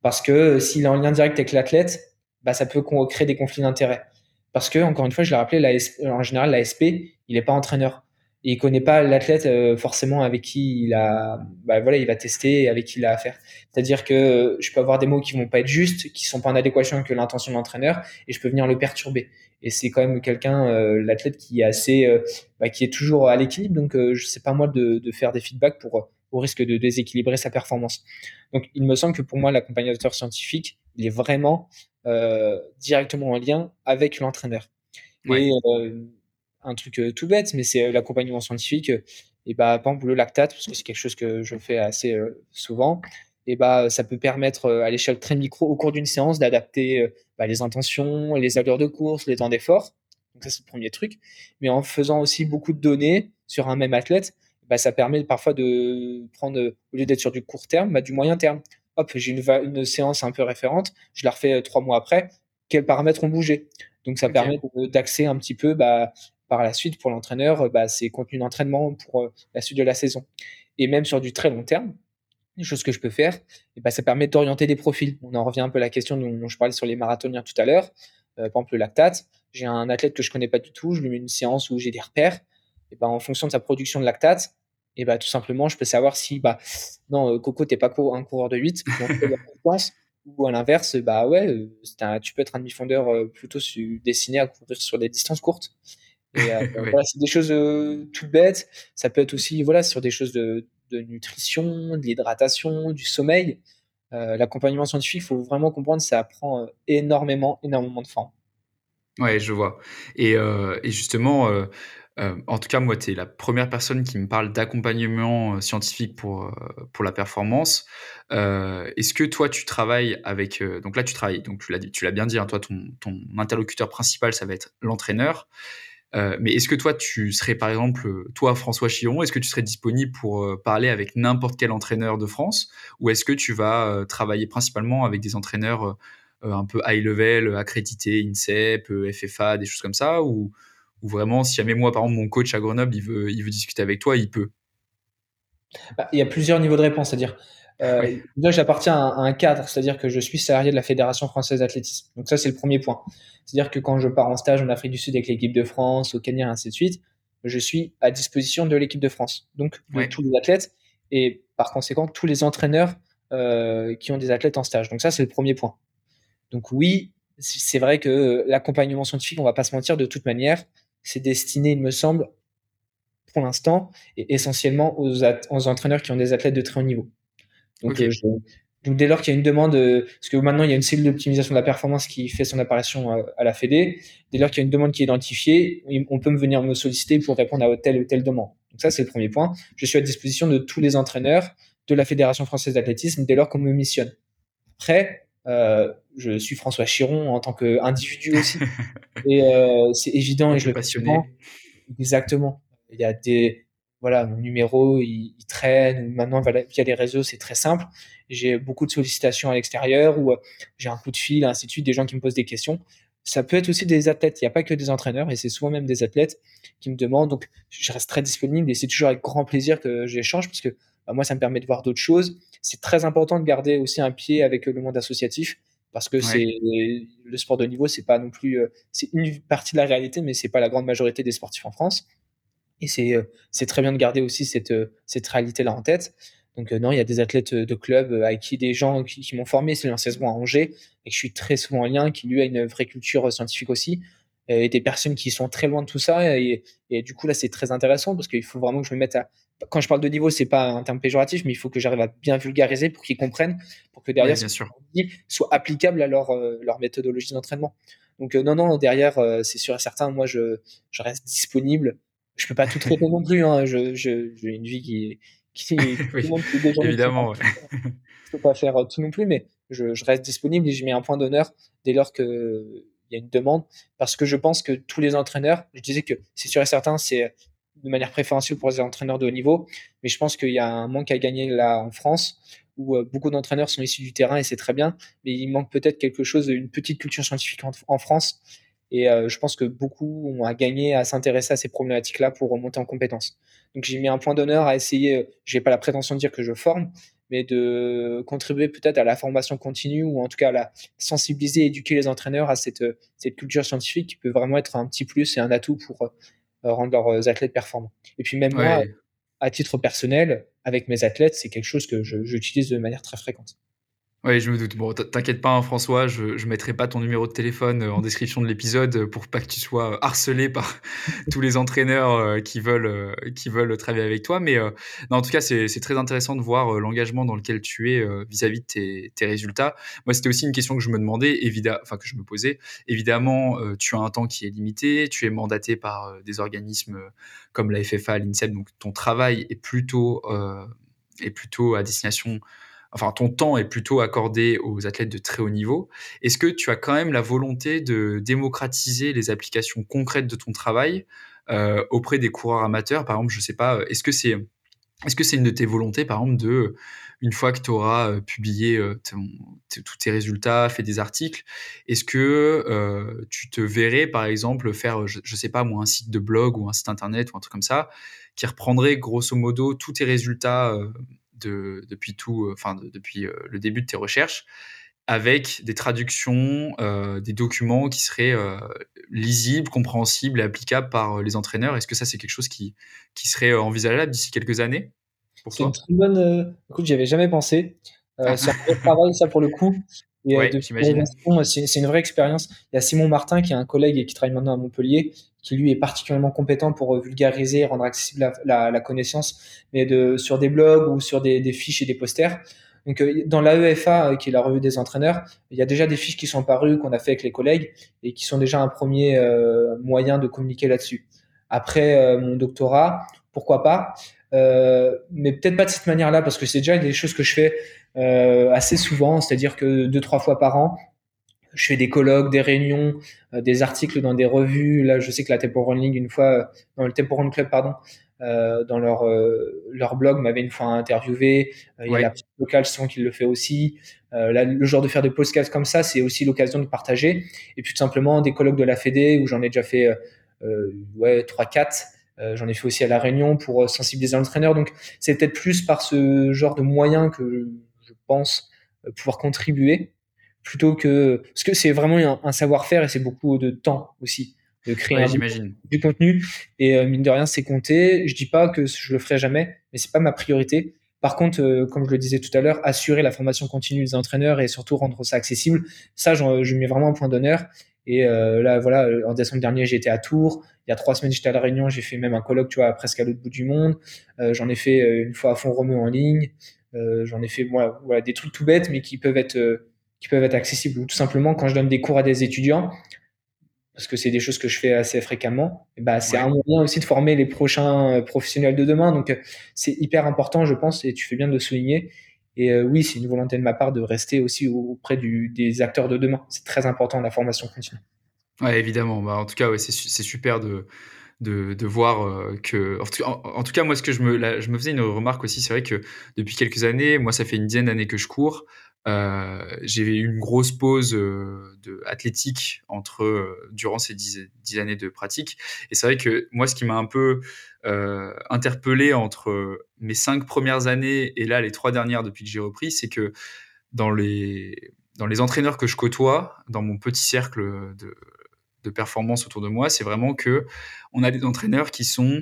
[SPEAKER 2] Parce que euh, s'il est en lien direct avec l'athlète, bah, ça peut créer des conflits d'intérêts. Parce que, encore une fois, je l'ai rappelé, en général, l'ASP, il n'est pas entraîneur. Il connaît pas l'athlète euh, forcément avec qui il a, bah, va tester avec qui il a affaire. C'est-à-dire que je peux avoir des mots qui vont pas être justes, qui sont pas en adéquation avec l'intention de l'entraîneur, et je peux venir le perturber et c'est quand même quelqu'un, euh, l'athlète qui est assez, euh, bah, qui est toujours à l'équilibre. Donc, euh, je sais pas moi de, de, faire des feedbacks pour au risque de déséquilibrer sa performance. Donc, il me semble que pour moi, l'accompagnateur scientifique, il est vraiment directement en lien avec l'entraîneur. Et un truc tout bête, mais c'est l'accompagnement scientifique. Et bah, par exemple, le lactate, parce que c'est quelque chose que je fais assez souvent et bah, ça peut permettre à l'échelle très micro au cours d'une séance d'adapter bah, les intentions, les allures de course, les temps d'effort. Donc ça c'est le premier truc. Mais en faisant aussi beaucoup de données sur un même athlète, bah, ça permet parfois de prendre, au lieu d'être sur du court terme, bah, du moyen terme. Hop, j'ai une, une, séance un peu référente, je la refais trois mois après. Quels paramètres ont bougé? Donc ça permet d'axer un petit peu bah, par la suite pour l'entraîneur bah, ses contenus d'entraînement pour la suite de la saison. Et même sur du très long terme, les choses que je peux faire, et ben, ça permet d'orienter des profils. On en revient un peu à la question dont je parlais sur les marathoniens tout à l'heure. Euh, par exemple, le lactate. J'ai un athlète que je connais pas du tout, je lui mets une séance où j'ai des repères. Et ben, en fonction de sa production de lactate, et ben, tout simplement, je peux savoir si, bah, non, euh, Coco, t'es pas un coureur de 8, ou à l'inverse, bah ouais, euh, tu peux être un demi-fondeur plutôt destiné à courir sur des distances courtes. Et [laughs] voilà, c'est des choses tout bêtes. Ça peut être aussi, voilà, sur des choses de, de nutrition, de l'hydratation, du sommeil. Euh, l'accompagnement scientifique, il faut vraiment comprendre, ça prend euh, énormément, énormément de forme.
[SPEAKER 1] Ouais, je vois. Et, euh, justement, en tout cas, moi, tu es la première personne qui me parle d'accompagnement scientifique pour, pour la performance. Est-ce que toi, tu travailles avec. donc là, tu travailles, donc tu l'as bien dit, hein, toi, ton, ton interlocuteur principal, ça va être l'entraîneur. Euh, mais est-ce que toi, tu serais par exemple, toi, François Chiron, est-ce que tu serais disponible pour euh, parler avec n'importe quel entraîneur de France Ou est-ce que tu vas euh, travailler principalement avec des entraîneurs un peu high level, accrédités, INSEP, FFA, des choses comme ça ou, vraiment, si jamais moi, par exemple, mon coach à Grenoble, il veut, il veut discuter avec toi, il peut?
[SPEAKER 2] Bah, Il y a plusieurs niveaux de réponse, c'est-à-dire euh, Là, j'appartiens à, un cadre, c'est-à-dire que je suis salarié de la Fédération française d'athlétisme. Donc ça, c'est le premier point. C'est-à-dire que quand je pars en stage en Afrique du Sud avec l'équipe de France, au Kenya, ainsi de suite, je suis à disposition de l'équipe de France. Donc de tous les athlètes et par conséquent tous les entraîneurs euh, qui ont des athlètes en stage. Donc ça, c'est le premier point. Donc oui, c'est vrai que l'accompagnement scientifique, on va pas se mentir, de toute manière, c'est destiné, il me semble, pour l'instant, et essentiellement aux, aux entraîneurs qui ont des athlètes de très haut niveau. Euh, donc, dès lors qu'il y a une demande, euh, parce que maintenant il y a une cellule d'optimisation de la performance qui fait son apparition à, à la Fédé, dès lors qu'il y a une demande qui est identifiée, on peut me venir me solliciter pour répondre à telle ou telle demande. Donc ça c'est le premier point. Je suis à disposition de tous les entraîneurs de la Fédération française d'athlétisme dès lors qu'on me missionne. Après, euh, je suis François Chiron en tant qu'individu [laughs] aussi. et euh, c'est évident et je le
[SPEAKER 1] passionné.
[SPEAKER 2] Exactement. Il y a des voilà, mon numéro, il, traîne, ou maintenant, via les réseaux, c'est très simple. J'ai beaucoup de sollicitations à l'extérieur, ou j'ai un coup de fil, ainsi de suite, des gens qui me posent des questions. Ça peut être aussi des athlètes, il n'y a pas que des entraîneurs, et c'est souvent même des athlètes qui me demandent. Donc, je reste très disponible, et c'est toujours avec grand plaisir que j'échange, parce que bah, moi, ça me permet de voir d'autres choses. C'est très important de garder aussi un pied avec le monde associatif parce que c'est le sport de niveau, c'est pas non plus, euh, c'est une partie de la réalité, mais c'est pas la grande majorité des sportifs en France. Et c'est euh, c'est très bien de garder aussi cette euh, cette réalité là en tête. Donc non, il y a des athlètes de club avec qui des gens qui, m'ont formé, c'est saison à Angers, et que je suis très souvent en lien, qui lui a une vraie culture scientifique aussi, et des personnes qui sont très loin de tout ça. Et, et du coup là, c'est très intéressant parce qu'il faut vraiment que je me mette à quand je parle de niveau, c'est pas un terme péjoratif, mais il faut que j'arrive à bien vulgariser pour qu'ils comprennent, pour que derrière, ce soit applicable à leur, euh, leur méthodologie d'entraînement. Donc, euh, non, non, derrière, euh, c'est sûr et certain, moi, je, je reste disponible. Je peux pas tout traiter non plus. Hein. Je, j'ai une vie qui, qui, [laughs]
[SPEAKER 1] oui, évidemment. [laughs]
[SPEAKER 2] Je peux pas faire tout non plus, mais je, je reste disponible et je mets un point d'honneur dès lors que il y a une demande, parce que je pense que tous les entraîneurs, je disais que c'est sûr et certain, c'est de manière préférentielle pour les entraîneurs de haut niveau. Mais je pense qu'il y a un manque à gagner là en France où euh, beaucoup d'entraîneurs sont issus du terrain et c'est très bien. Mais il manque peut-être quelque chose, une petite culture scientifique en, France. Et euh, je pense que beaucoup ont à gagner à s'intéresser à ces problématiques-là pour remonter en compétences. Donc j'ai mis un point d'honneur à essayer, euh, j'ai pas la prétention de dire que je forme, mais de contribuer peut-être à la formation continue ou en tout cas à la sensibiliser, éduquer les entraîneurs à cette, cette culture scientifique qui peut vraiment être un petit plus et un atout pour euh, rendre leurs euh, athlètes performants. Et puis même moi, à titre personnel, avec mes athlètes, c'est quelque chose que j'utilise de manière très fréquente.
[SPEAKER 1] Oui, je me doute. Bon, t'inquiète pas, hein, François, je ne mettrai pas ton numéro de téléphone euh, en description de l'épisode euh, pour pas que tu sois harcelé par [laughs] tous les entraîneurs euh, qui veulent, qui veulent travailler avec toi. Mais non, en tout cas, c'est très intéressant de voir l'engagement dans lequel tu es vis-à-vis de tes, tes, résultats. Moi, c'était aussi une question que je me demandais, enfin que je me posais. Évidemment, tu as un temps qui est limité, tu es mandaté par des organismes comme la FFA, l'INSEP, donc ton travail est plutôt, est plutôt à destination enfin ton temps est plutôt accordé aux athlètes de très haut niveau. Est-ce que tu as quand même la volonté de démocratiser les applications concrètes de ton travail euh, auprès des coureurs amateurs? Par exemple, je sais pas, est-ce que c'est est-ce que c'est une de tes volontés, par exemple, de, une fois que tu auras euh, publié euh, tous tes résultats, fait des articles, est-ce que tu te verrais, par exemple, faire, je, ne sais pas moi, un site de blog ou un site internet ou un truc comme ça, qui reprendrait grosso modo tous tes résultats depuis tout, euh, enfin depuis euh, le début de tes recherches, avec des traductions, euh, des documents qui seraient lisibles, compréhensibles et applicables par les entraîneurs. Est-ce que ça, c'est quelque chose qui, qui serait envisageable d'ici quelques années
[SPEAKER 2] C'est une très bonne. Écoute, j'y avais jamais pensé. Euh, c'est un travail, ça, pour le coup. Et c'est une vraie expérience. Il y a Simon Martin, qui est un collègue et qui travaille maintenant à Montpellier, qui lui est particulièrement compétent pour vulgariser et rendre accessible la, la, connaissance, mais de, sur des blogs ou sur des, des fiches et des posters. Donc, euh, dans l'AEFA, euh, qui est la revue des entraîneurs, il y a déjà des fiches qui sont parues, qu'on a fait avec les collègues, et qui sont déjà un premier euh, moyen de communiquer là-dessus. Après mon doctorat, pourquoi pas, mais peut-être pas de cette manière-là, parce que c'est déjà des choses que je fais assez souvent, c'est-à-dire que deux, trois fois par an, je fais des colloques, des réunions, euh, des articles dans des revues. Là, je sais que la Tempo Running, une fois, euh, dans le Tempo Run Club, pardon, euh, dans leur, leur blog, m'avait une fois interviewé. Il y a la local son qui le fait aussi. Là, le genre de faire des podcasts comme ça, c'est aussi l'occasion de partager. Et puis tout simplement des colloques de la Fédé où j'en ai déjà fait ouais, 3-4. j'en ai fait aussi à La Réunion pour sensibiliser l'entraîneur. Donc c'est peut-être plus par ce genre de moyens que je pense pouvoir contribuer plutôt que parce que c'est vraiment un, savoir-faire et c'est beaucoup de temps aussi de créer du, contenu. Et euh, mine de rien c'est compté. Je dis pas que je le ferai jamais mais c'est pas ma priorité. Par contre euh, comme je le disais tout à l'heure assurer la formation continue des entraîneurs et surtout rendre ça accessible ça je mets vraiment un point d'honneur. Et euh, là voilà en décembre dernier j'étais à Tours. Il y a trois semaines j'étais à la Réunion. J'ai fait même un colloque tu vois presque à l'autre bout du monde. J'en ai fait une fois à fond Romeu en ligne. J'en ai fait voilà, voilà, des trucs tout bêtes mais qui peuvent être qui peuvent être accessibles. Ou tout simplement, quand je donne des cours à des étudiants, parce que c'est des choses que je fais assez fréquemment, et bah, c'est un moyen aussi de former les prochains euh, professionnels de demain. Donc, euh, c'est hyper important, je pense, et tu fais bien de le souligner. Et euh, oui, c'est une volonté de ma part de rester aussi auprès du, des acteurs de demain. C'est très important, la formation continue.
[SPEAKER 1] Ouais, évidemment. Bah, en tout cas, ouais, c'est super de, de, voir que. En tout, cas, moi, ce que je me, je me faisais une remarque aussi, c'est vrai que depuis quelques années, moi, ça fait une dizaine d'années que je cours. J'ai eu une grosse pause de athlétique entre durant ces dix, années de pratique. Et c'est vrai que moi ce qui m'a un peu interpellé entre mes cinq premières années et là les trois dernières depuis que j'ai repris c'est que dans les dans les entraîneurs que je côtoie dans mon petit cercle de, de performance autour de moi c'est vraiment que on a des entraîneurs qui sont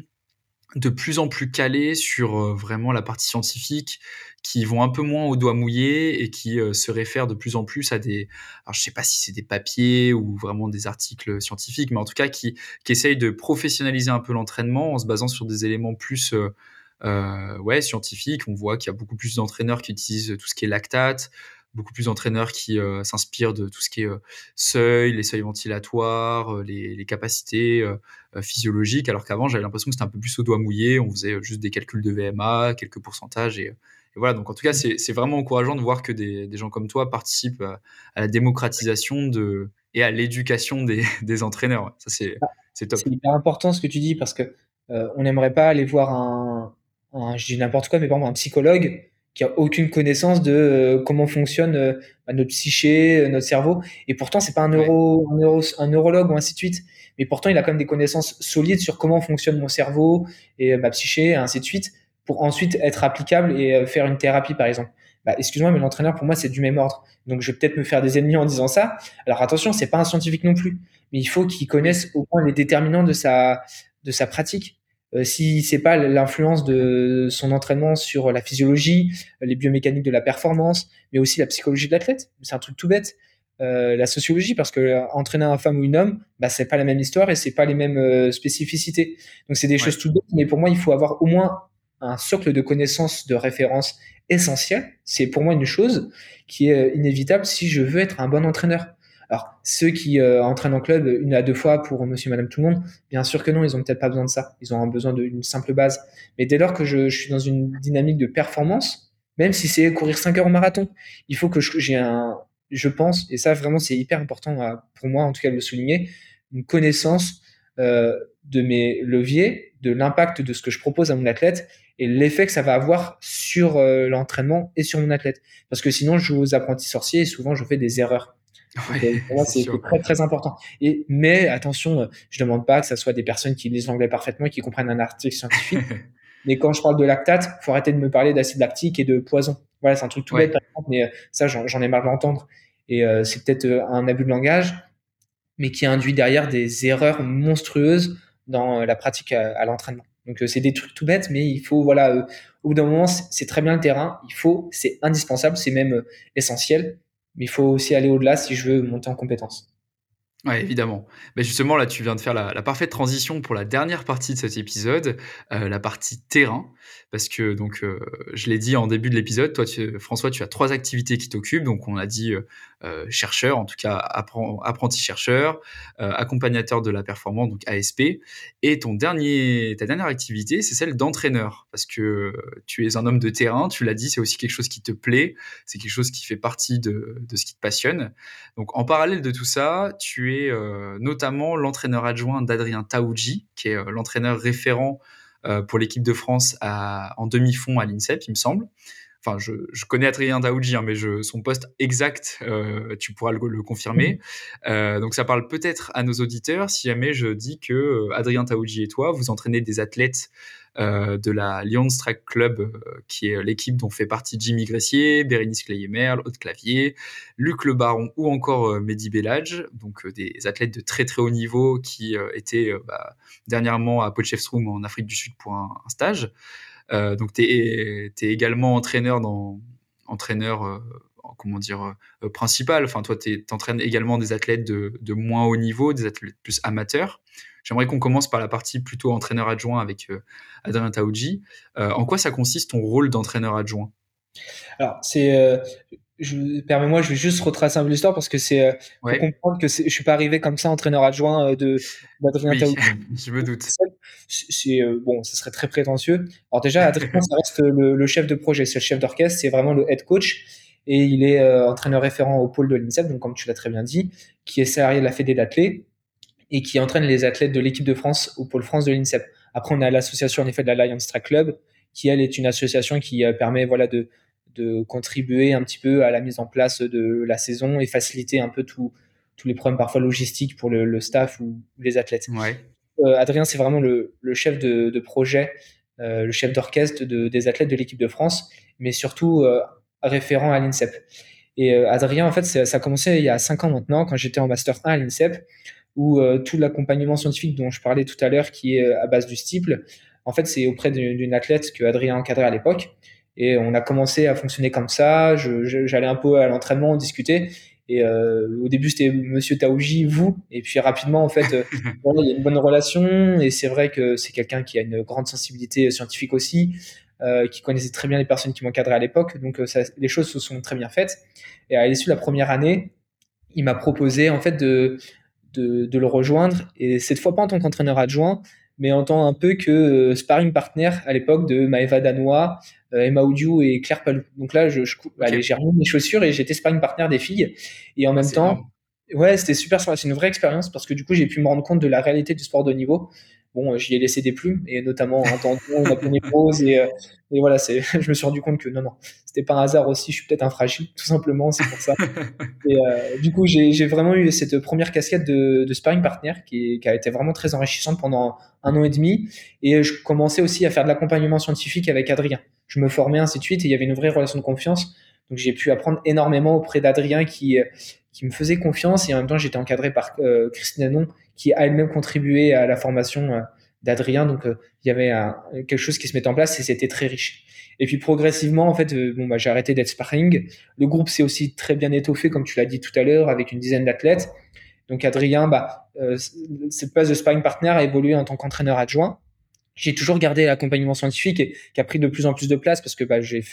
[SPEAKER 1] de plus en plus calés sur vraiment la partie scientifique, qui vont un peu moins au doigt mouillé et qui euh, se réfèrent de plus en plus à des, alors je sais pas si c'est des papiers ou vraiment des articles scientifiques, mais en tout cas qui, qui essayent de professionnaliser un peu l'entraînement en se basant sur des éléments plus euh, euh ouais, scientifiques. On voit qu'il y a beaucoup plus d'entraîneurs qui utilisent tout ce qui est lactate, beaucoup plus d'entraîneurs qui euh, s'inspirent de tout ce qui est seuil, les seuils ventilatoires, les, les capacités physiologiques, alors qu'avant j'avais l'impression que c'était un peu plus au doigt mouillé, on faisait juste des calculs de VMA, quelques pourcentages et et voilà, donc en tout cas, c'est vraiment encourageant de voir que des, des, gens comme toi participent à, la démocratisation de, et à l'éducation des, [laughs] des, entraîneurs. Ça, c'est
[SPEAKER 2] bah,
[SPEAKER 1] top.
[SPEAKER 2] C'est hyper important ce que tu dis parce que euh, on n'aimerait pas aller voir un, un je dis n'importe quoi, mais par exemple un psychologue qui a aucune connaissance de euh, comment fonctionne euh, bah, notre psyché, notre cerveau. Et pourtant, c'est pas un, neuro, un, neuro, un neurologue ou ainsi de suite. Mais pourtant, il a quand même des connaissances solides sur comment fonctionne mon cerveau et ma psyché, et ainsi de suite pour ensuite être applicable et euh, faire une thérapie, par exemple. Bah, excuse-moi, mais l'entraîneur, pour moi, c'est du même ordre. Donc, je vais peut-être me faire des ennemis en disant ça. Alors, attention, c'est pas un scientifique non plus, mais il faut qu'il connaisse au moins les déterminants de sa, de sa pratique. Euh, si c'est pas l'influence de son entraînement sur la physiologie, les biomécaniques de la performance, mais aussi la psychologie de l'athlète, c'est un truc tout bête. Euh, la sociologie, parce que euh, entraîner un femme ou une homme, bah, c'est pas la même histoire et c'est pas les mêmes spécificités. Donc c'est des choses tout bêtes, mais pour moi, il faut avoir au moins un socle de connaissances de référence essentiel. C'est pour moi une chose qui est inévitable si je veux être un bon entraîneur. Alors, ceux qui euh, entraînent en club une à deux fois pour monsieur, madame, tout le monde, bien sûr que non, ils ont peut-être pas besoin de ça. Ils ont besoin d'une simple base. Mais dès lors que je, suis dans une dynamique de performance, même si c'est courir 5 heures au marathon, il faut que j'ai un, je pense, et ça vraiment c'est hyper important pour moi en tout cas de le souligner, une connaissance euh, de mes leviers, de l'impact de ce que je propose à mon athlète et l'effet que ça va avoir sur euh, l'entraînement et sur mon athlète. Parce que sinon, je joue aux apprentis sorciers et souvent, je fais des erreurs. Euh, c'est très très important. Et mais attention, euh, je demande pas que ça soit des personnes qui lisent l'anglais parfaitement et qui comprennent un article scientifique. [laughs] mais quand je parle de lactate, faut arrêter de me parler d'acide lactique et de poison. Voilà, c'est un truc tout bête, par exemple, mais ça, j'en ai marre de l'entendre. Et c'est peut-être un abus de langage, mais qui induit derrière des erreurs monstrueuses dans la pratique à l'entraînement. Donc euh, c'est des trucs tout bêtes, mais il faut voilà, euh, au bout d'un moment c'est très bien le terrain, il faut, c'est indispensable, c'est même euh, essentiel, mais il faut aussi aller au-delà si je veux monter en compétence.
[SPEAKER 1] Oui, évidemment. Mais justement, là, tu viens de faire la, parfaite transition pour la dernière partie de cet épisode, la partie terrain parce que donc euh, je l'ai dit en début de l'épisode, toi François, tu as trois activités qui t'occupent. Donc on a dit euh, euh, chercheur, en tout cas apprenti chercheur, accompagnateur de la performance, donc ASP, et ton dernier, ta dernière activité, c'est celle d'entraîneur, parce que tu es un homme de terrain. Tu l'as dit, c'est aussi quelque chose qui te plaît, c'est quelque chose qui fait partie de, de, ce qui te passionne. Donc en parallèle de tout ça, tu es notamment l'entraîneur adjoint d'Adrien Taouji, qui est l'entraîneur référent euh, pour l'équipe de France à, en demi-fond à l'INSEP, il me semble. Enfin, je, je connais Adrien Daoudji, hein, mais je, son poste exact, euh, tu pourras le, le confirmer. Mhm. Euh, donc, ça parle peut-être à nos auditeurs si jamais je dis que euh, Adrien Taoudji et toi, vous entraînez des athlètes euh, de la Lyon Track Club, euh, qui est l'équipe dont fait partie Jimmy Gressier, Bérénice Clayemerle, Haute Clavier, Luc Le Baron ou encore euh, Mehdi Bellage, donc des athlètes de très très haut niveau qui étaient bah, dernièrement à Potchefstroom en Afrique du Sud pour un, stage. Donc tu es, également entraîneur dans entraîneur comment dire principal. Enfin, toi, tu entraînes également des athlètes de, moins haut niveau, des athlètes plus amateurs. J'aimerais qu'on commence par la partie plutôt entraîneur adjoint avec euh, Adrien Taouji. Euh, en quoi ça consiste ton rôle d'entraîneur adjoint?
[SPEAKER 2] Alors, c'est. Euh, permets-moi, je vais juste retracer un peu l'histoire parce que c'est pour comprendre que je suis pas arrivé comme ça entraîneur adjoint de d'Adrien Taouji. [laughs]
[SPEAKER 1] je me doute.
[SPEAKER 2] C'est bon, ça serait très prétentieux. Alors déjà, Adrien, [laughs] ça reste le, chef de projet, c'est le chef d'orchestre, c'est vraiment le head coach et il est entraîneur référent au pôle de l'INSEP, donc comme tu l'as très bien dit, qui est salarié de la Fédé d'athlètes et qui entraîne les athlètes de l'équipe de France au pôle France de l'INSEP. Après, on a l'association en effet de l'Alliance Track Club, qui elle est une association qui euh, permet voilà de, de contribuer un petit peu à la mise en place de la saison et faciliter un peu tous les problèmes parfois logistiques pour le, staff ou les athlètes.
[SPEAKER 1] Ouais.
[SPEAKER 2] Euh, Adrien, c'est vraiment le, le, chef de, de projet, euh, le chef d'orchestre de, des athlètes de l'équipe de France, mais surtout euh, référent à l'INSEP. Et Adrien, en fait, ça a commencé il y a cinq ans maintenant, quand j'étais en Master 1 à l'INSEP, où tout l'accompagnement scientifique dont je parlais tout à l'heure, qui est à base du STIPLE, en fait, c'est auprès d'une athlète que Adrien encadrait à l'époque. Et on a commencé à fonctionner comme ça. J'allais un peu à l'entraînement, discuter. Et euh, au début, c'était Monsieur Taouji, vous. Et puis rapidement, en fait, [laughs] euh, il y a une bonne relation. Et c'est vrai que c'est quelqu'un qui a une grande sensibilité scientifique aussi, euh, qui connaissait très bien les personnes qui m'encadraient à l'époque. Donc ça, les choses se sont très bien faites. Et à l'issue de la première année, il m'a proposé en fait de, de, de, le rejoindre. Et cette fois pas en tant qu'entraîneur adjoint, mais en tant un peu que euh, sparring partner à l'époque de Maeva Danois, euh, Emma Oudiou et Claire Palou. Donc là, je, je j'ai remis mes chaussures et j'étais sparring partner des filles. Et en même temps, ouais, c'était super. C'est une vraie expérience parce que du coup, j'ai pu me rendre compte de la réalité du sport de niveau. Bon, euh, j'y ai laissé des plumes et notamment en temps on a pris des pauses et, et voilà, c'est, [laughs] je me suis rendu compte que non, non, c'était pas un hasard aussi. Je suis peut-être un fragile, tout simplement, c'est pour ça. [laughs] et euh, du coup, j'ai vraiment eu cette première casquette de, de sparring partner qui, qui, a été vraiment très enrichissante pendant un an et demi. Et je commençais aussi à faire de l'accompagnement scientifique avec Adrien. Je me formais ainsi de suite et il y avait une vraie relation de confiance. Donc j'ai pu apprendre énormément auprès d'Adrien qui qui me faisait confiance et en même temps j'étais encadré par euh, Christine Anon qui a elle-même contribué à la formation euh, d'Adrien. Donc euh, il y avait quelque chose qui se mettait en place et c'était très riche. Et puis progressivement, en fait, bon, bah, j'ai arrêté d'être sparring. Le groupe s'est aussi très bien étoffé, comme tu l'as dit tout à l'heure, avec une dizaine d'athlètes. Donc Adrien, bah, cette place de sparring partner a évolué en tant qu'entraîneur adjoint. J'ai toujours gardé l'accompagnement scientifique qui a pris de plus en plus de place parce que bah, j'ai,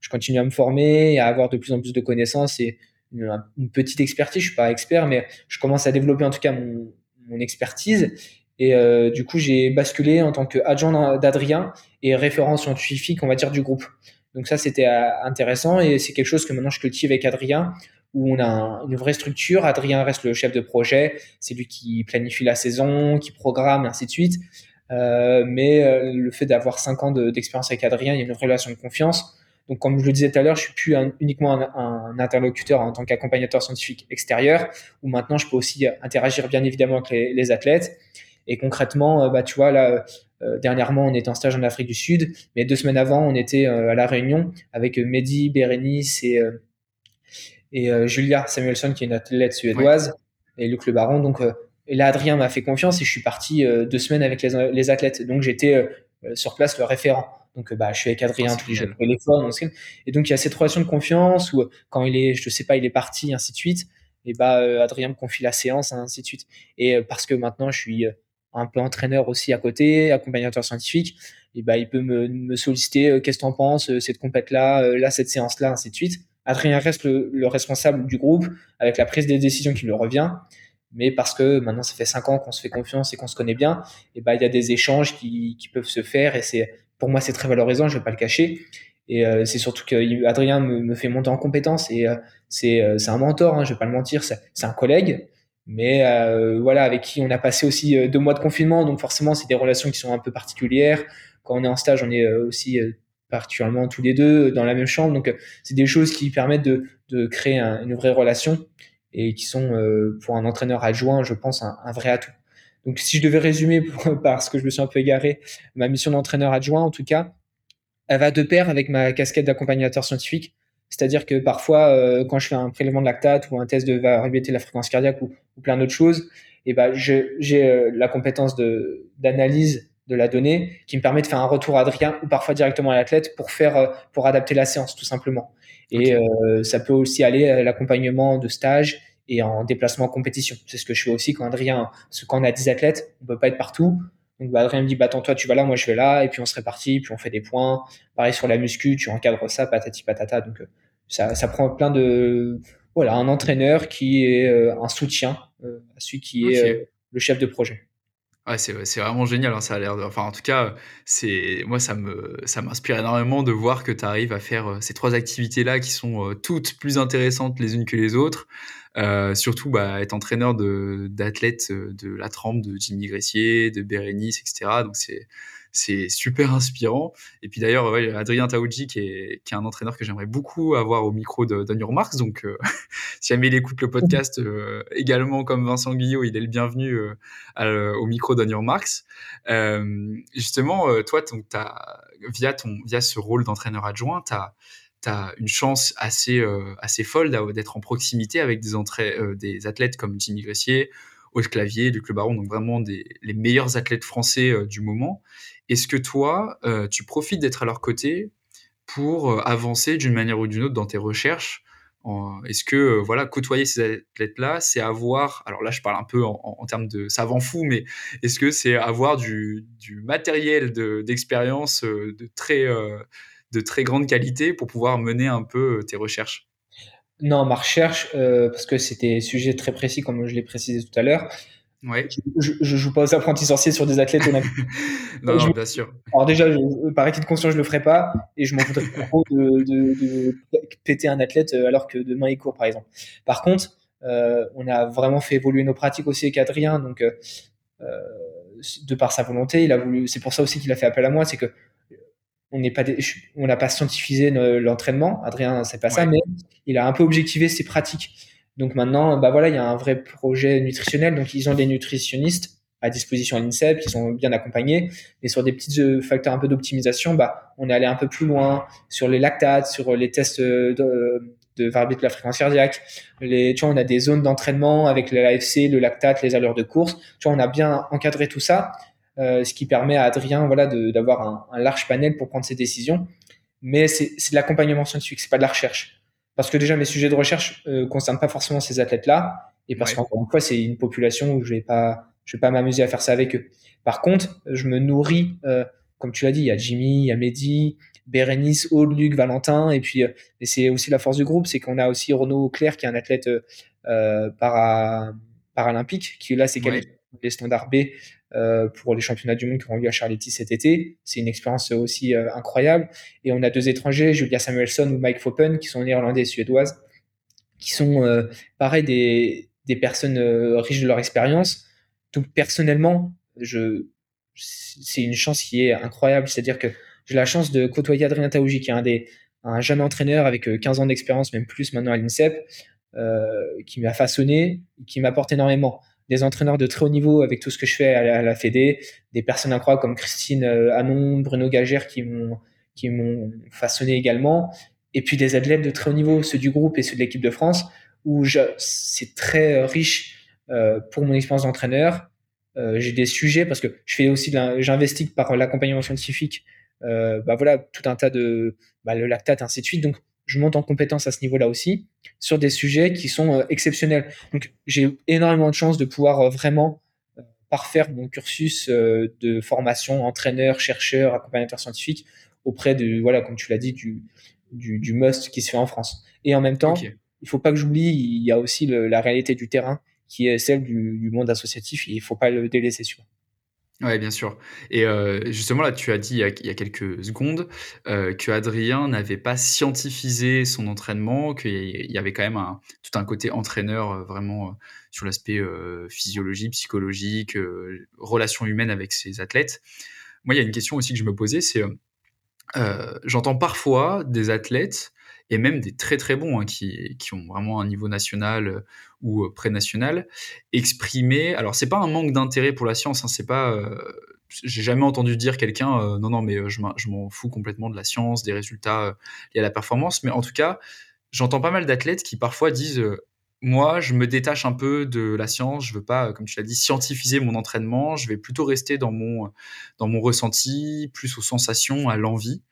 [SPEAKER 2] je continue à me former, à avoir de plus en plus de connaissances et une, une, petite expertise. Je suis pas expert, mais je commence à développer en tout cas mon, mon expertise. Et euh, du coup, j'ai basculé en tant qu'adjoint d'Adrien et référent scientifique, on va dire, du groupe. Donc ça, c'était euh, intéressant et c'est quelque chose que maintenant je cultive avec Adrien, où on a une vraie structure. Adrien reste le chef de projet, c'est lui qui planifie la saison, qui programme, ainsi de suite. Euh, mais le fait d'avoir cinq ans d'expérience avec Adrien, il y a une relation de confiance. Donc, comme je le disais tout à l'heure, je suis plus uniquement un, un, interlocuteur en tant qu'accompagnateur scientifique extérieur, où maintenant je peux aussi interagir bien évidemment avec les, les athlètes. Et concrètement, euh, bah, tu vois, là, euh, dernièrement, on était en stage en Afrique du Sud, mais deux semaines avant, on était euh, à La Réunion avec Mehdi, Bérénice et, et Julia Samuelson, qui est une athlète suédoise, et Luc Le Baron. Donc, et là, Adrien m'a fait confiance et je suis parti deux semaines avec les, les athlètes. Donc, j'étais sur place le référent. Donc, bah, je suis avec Adrien tous les jours téléphone. Et donc, il y a cette relation de confiance où, quand il est, je sais pas, il est parti, ainsi de suite. Et bah, Adrien me confie la séance, ainsi de suite. Et parce que maintenant, je suis un peu entraîneur aussi à côté, accompagnateur scientifique, et bah, il peut me, me solliciter qu'est-ce que tu en penses, cette compète-là, là, cette séance-là, ainsi de suite. Adrien reste le, le, responsable du groupe avec la prise des décisions qui lui revient. Mais parce que maintenant, ça fait cinq ans qu'on se fait confiance et qu'on se connaît bien, et bah, il y a des échanges qui, qui peuvent se faire et c'est, pour moi, c'est très valorisant, je vais pas le cacher. Et euh, c'est surtout que Adrien me, fait monter en compétence et euh, c'est, c'est un mentor, hein, je vais pas le mentir, c'est, un collègue, mais euh, voilà, avec qui on a passé aussi euh, deux mois de confinement, donc forcément, c'est des relations qui sont un peu particulières. Quand on est en stage, on est euh, aussi particulièrement tous les deux dans la même chambre, donc c'est des choses qui permettent de, de créer un, une vraie relation et qui sont pour un entraîneur adjoint, je pense, un, vrai atout. Donc, si je devais résumer, [laughs] parce que je me suis un peu égaré, ma mission d'entraîneur adjoint, en tout cas, elle va de pair avec ma casquette d'accompagnateur scientifique. C'est-à-dire que parfois, euh, quand je fais un prélèvement de lactate ou un test de variabilité de la fréquence cardiaque ou, ou plein d'autres choses, et eh ben, j'ai euh, la compétence d'analyse de, la donnée qui me permet de faire un retour à Adrien ou parfois directement à l'athlète pour faire euh, pour adapter la séance tout simplement. Et euh, ça peut aussi aller à l'accompagnement de stage et en déplacement en compétition. C'est ce que je fais aussi quand Adrien, parce que quand on a 10 athlètes, on peut pas être partout. Donc bah, Adrien me dit bah attends toi tu vas là, moi je vais là, et puis on se répartit, puis on fait des points. Pareil sur la muscu, tu encadres ça, patati patata. Donc euh, ça, ça prend plein de voilà un entraîneur qui est euh, un soutien euh, à celui qui est le chef de projet.
[SPEAKER 1] C'est vraiment génial, hein, ça a l'air de enfin, en tout cas, c'est moi, ça me ça m'inspire énormément de voir que tu arrives à faire, heu, ces trois activités-là qui sont, heu, toutes plus intéressantes les unes que les autres. Heu, surtout, bah, être entraîneur d'athlètes, de la trempe de Jimmy Gressier, de Bérénice et cetera, donc c'est c'est super inspirant. Et puis d'ailleurs, Adrien Taoudji, qui est, qui est un entraîneur que j'aimerais beaucoup avoir au micro de Daniel Marx. Donc, euh, [laughs] si jamais il écoute le podcast, euh, également comme Vincent Guillot, il est le bienvenu euh, au micro Daniel Marx. justement, toi, as, via, ton, via ce rôle d'entraîneur adjoint, tu as une chance assez, assez folle d'être en proximité avec des, des athlètes comme Jimmy Gressier, Aude Clavier, Luc Le Baron, donc vraiment des, les meilleurs athlètes français du moment. Est-ce que toi, euh, tu profites d'être à leur côté pour euh, avancer d'une manière ou d'une autre dans tes recherches Est-ce que euh, voilà, côtoyer ces athlètes-là, c'est avoir, alors là je parle un peu en, termes de savant fou, mais est-ce que c'est avoir du, matériel d'expérience de, très, de très grande qualité pour pouvoir mener un peu tes recherches?
[SPEAKER 2] Non, ma recherche, parce que c'était sujet très précis, comme je l'ai précisé tout à l'heure,
[SPEAKER 1] Ouais.
[SPEAKER 2] Je, je, joue pas aux apprentis sorciers sur des athlètes [laughs]
[SPEAKER 1] non, non, bien sûr.
[SPEAKER 2] Alors déjà, je, par acquis de conscience, je le ferai pas et je m'en voudrais [laughs] trop de, de, de, péter un athlète euh, alors que demain il court, par exemple. Par contre, euh, on a vraiment fait évoluer nos pratiques aussi avec Adrien, donc euh, de par sa volonté, il a voulu. C'est pour ça aussi qu'il a fait appel à moi, c'est que on n'est pas, on n'a pas scientifisé l'entraînement. Adrien, c'est pas ça, mais il a un peu objectivé ses pratiques. Donc maintenant, bah voilà, il y a un vrai projet nutritionnel. Donc ils ont des nutritionnistes à disposition à l'INSEP qui sont bien accompagnés. Et sur des petits euh, facteurs un peu d'optimisation, bah on est allé un peu plus loin sur les lactates, sur les tests de, de variabilité de la fréquence cardiaque. Les, tu vois, on a des zones d'entraînement avec l'AFC, le lactate, les allures de course. Tu vois, on a bien encadré tout ça, euh, ce qui permet à Adrien, voilà, d'avoir un, un, large panel pour prendre ses décisions. Mais c'est de l'accompagnement scientifique, c'est pas de la recherche parce que déjà mes sujets de recherche euh, concernent pas forcément ces athlètes-là, et parce qu'encore une fois, c'est une population où je vais pas, je vais pas m'amuser à faire ça avec eux. Par contre, je me nourris, euh, comme tu l'as dit, il y a Jimmy, il y a Mehdi, Bérénice, Aude, Luc, Valentin, et puis euh, et c'est aussi la force du groupe, c'est qu'on a aussi Renaud Claire qui est un athlète euh, para, paralympique, qui là c'est ouais. les standards B euh, pour les championnats du monde qui auront lieu à Charletti cet été. C'est une expérience aussi euh, incroyable. Et on a deux étrangers, Julia Samuelson ou Mike Foppen, qui sont néerlandais et suédoises, qui sont euh, pareil des, personnes riches de leur expérience. Donc personnellement, c'est une chance qui est incroyable. C'est-à-dire que j'ai la chance de côtoyer Adrien Taouji, qui est un, des, un jeune entraîneur avec 15 ans d'expérience, même plus maintenant à l'INSEP, euh, qui m'a façonné, qui m'apporte énormément des entraîneurs de très haut niveau avec tout ce que je fais à la, Fédé, des personnes incroyables comme Christine euh, Anon, Bruno Gagère qui m'ont qui m'ont façonné également, et puis des athlètes de très haut niveau, ceux du groupe et ceux de l'équipe de France, où c'est très riche euh, pour mon expérience d'entraîneur. Euh, j'ai des sujets parce que je fais aussi, j'investis par l'accompagnement scientifique, euh, bah voilà, tout un tas de, bah, le lactate, ainsi de suite. Donc je monte en compétence à ce niveau-là aussi sur des sujets qui sont euh, exceptionnels. Donc j'ai énormément de chance de pouvoir euh, vraiment euh, parfaire mon cursus de formation entraîneur, chercheur, accompagnateur scientifique auprès de voilà comme tu l'as dit du, du, du must qui se fait en France. Et en même temps, il faut pas que j'oublie, il y a aussi le, la réalité du terrain qui est celle du, du monde associatif. Et il faut pas le délaisser sur.
[SPEAKER 1] Ouais, bien sûr. Et euh, justement, là, tu as dit il y a, quelques secondes euh, que Adrien n'avait pas scientifisé son entraînement, qu'il y avait quand même tout un côté entraîneur euh, vraiment sur l'aspect physiologie, psychologique, relation humaine avec ses athlètes. Moi, il y a une question aussi que je me posais, c'est j'entends parfois des athlètes et même des très très bons hein, qui, qui, ont vraiment un niveau national euh, ou euh, pré-national, exprimer. Alors c'est pas un manque d'intérêt pour la science, hein, c'est pas. Euh, j'ai jamais entendu dire quelqu'un non non mais je m'en fous complètement de la science, des résultats liés à la performance, mais en tout cas j'entends pas mal d'athlètes qui parfois disent moi, je me détache un peu de la science. Je veux pas, comme tu l'as dit, scientifiser mon entraînement. Je vais plutôt rester dans mon dans mon ressenti, plus aux sensations, à l'envie.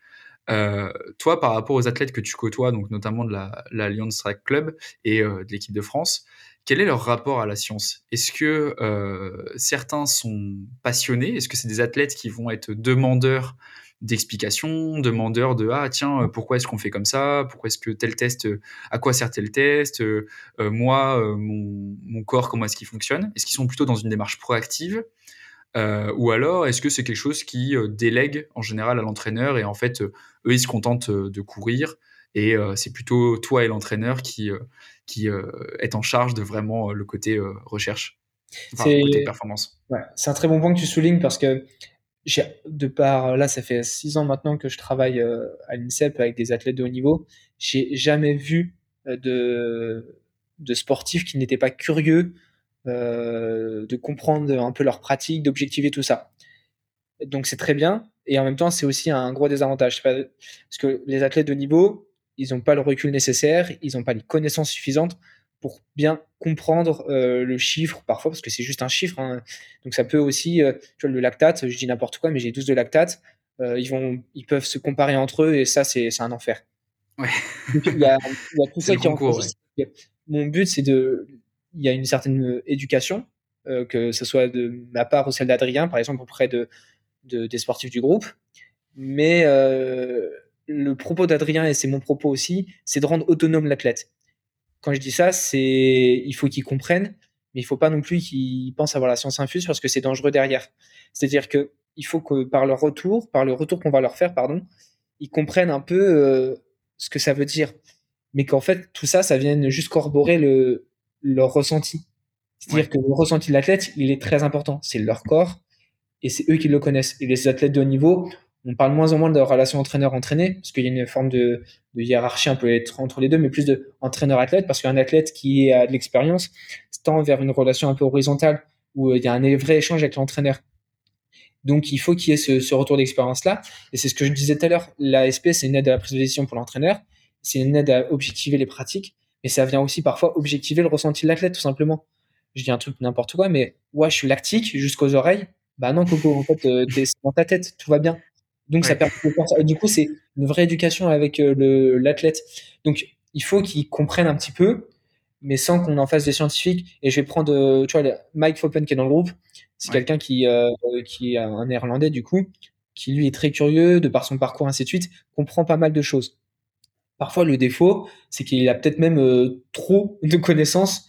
[SPEAKER 1] Euh, toi, par rapport aux athlètes que tu côtoies, donc notamment de la, la Track Club et euh, de l'équipe de France, quel est leur rapport à la science? Est-ce que euh, certains sont passionnés? Est-ce que c'est des athlètes qui vont être demandeurs d'explications, demandeurs de ah tiens pourquoi est-ce qu'on fait comme ça? Pourquoi est-ce que tel test À quoi sert tel test? Euh, Moi, mon, mon, corps, comment est-ce qu'il fonctionne? Est-ce qu'ils sont plutôt dans une démarche proactive? Ou alors, est-ce que c'est quelque chose qui délègue en général à l'entraîneur et en fait, eux, ils se contentent de courir et c'est plutôt toi et l'entraîneur qui, qui est en charge de vraiment le côté recherche,
[SPEAKER 2] enfin, côté performance. Ouais, c'est un très bon point que tu soulignes parce que de par là, ça fait six ans maintenant que je travaille à l'INSEP avec des athlètes de haut niveau. J'ai jamais vu de, de sportifs qui n'étaient pas curieux euh, de comprendre un peu leur pratique, d'objectiver tout ça. Donc c'est très bien. Et en même temps, c'est aussi un gros désavantage. Parce que les athlètes de niveau, ils n'ont pas le recul nécessaire, ils n'ont pas les connaissances suffisantes pour bien comprendre euh, le chiffre parfois, parce que c'est juste un chiffre. Hein. Donc ça peut aussi, euh, tu vois, le lactate, je dis n'importe quoi, mais j'ai 12 de lactate, ils, vont, ils peuvent se comparer entre eux et ça, c'est un enfer.
[SPEAKER 1] Ouais.
[SPEAKER 2] il, y a, tout [laughs] ça qui est Mon but, c'est de. Il y a une certaine éducation, euh, que ce soit de ma part ou celle d'Adrien, par exemple, auprès de, de, des sportifs du groupe. Mais euh, le propos d'Adrien, et c'est mon propos aussi, c'est de rendre autonome l'athlète. Quand je dis ça, c'est il faut qu'il comprenne, mais il faut pas non plus qu'il pense avoir la science infuse parce que c'est dangereux derrière. C'est-à-dire que il faut que par leur retour, par le retour qu'on va leur faire, pardon, ils comprennent un peu euh, ce que ça veut dire, mais qu'en fait tout ça, ça vient juste corroborer le, leur ressenti. C'est-à-dire que le ressenti de l'athlète, il est très important. C'est leur corps et c'est eux qui le connaissent. Et les athlètes de haut niveau, on parle moins en moins de relation entraîneur-entraîné parce qu'il y a une forme de, de, hiérarchie un peu entre les deux, mais plus de entraîneur-athlète parce qu'un athlète qui a de l'expérience tend vers une relation un peu horizontale où il y a un vrai échange avec l'entraîneur. Donc, il faut qu'il y ait ce, retour d'expérience-là. Et c'est ce que je disais tout à l'heure. L'ASP, c'est une aide à la prise de décision pour l'entraîneur. C'est une aide à objectiver les pratiques. Mais ça vient aussi parfois objectiver le ressenti de l'athlète, tout simplement. Je dis un truc n'importe quoi, mais ouais, je suis lactique jusqu'aux oreilles. Bah non, Coco, en fait, euh, dans ta tête, tout va bien. Donc, ça permet de Du coup, c'est une vraie éducation avec euh, l'athlète. Donc, il faut qu'il comprenne un petit peu, mais sans qu'on en fasse des scientifiques. Et je vais prendre, euh, tu vois, Mike Foppen qui est dans le groupe. C'est quelqu'un qui, euh, qui est un néerlandais, du coup, qui lui est très curieux, de par son parcours, ainsi de suite, comprend pas mal de choses. Parfois, le défaut, c'est qu'il a peut-être même euh, trop de connaissances,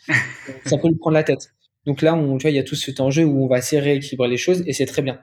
[SPEAKER 2] ça peut lui prendre la tête. Donc là, on, tu vois, il y a tout cet enjeu où on va essayer de rééquilibrer les choses et c'est très bien.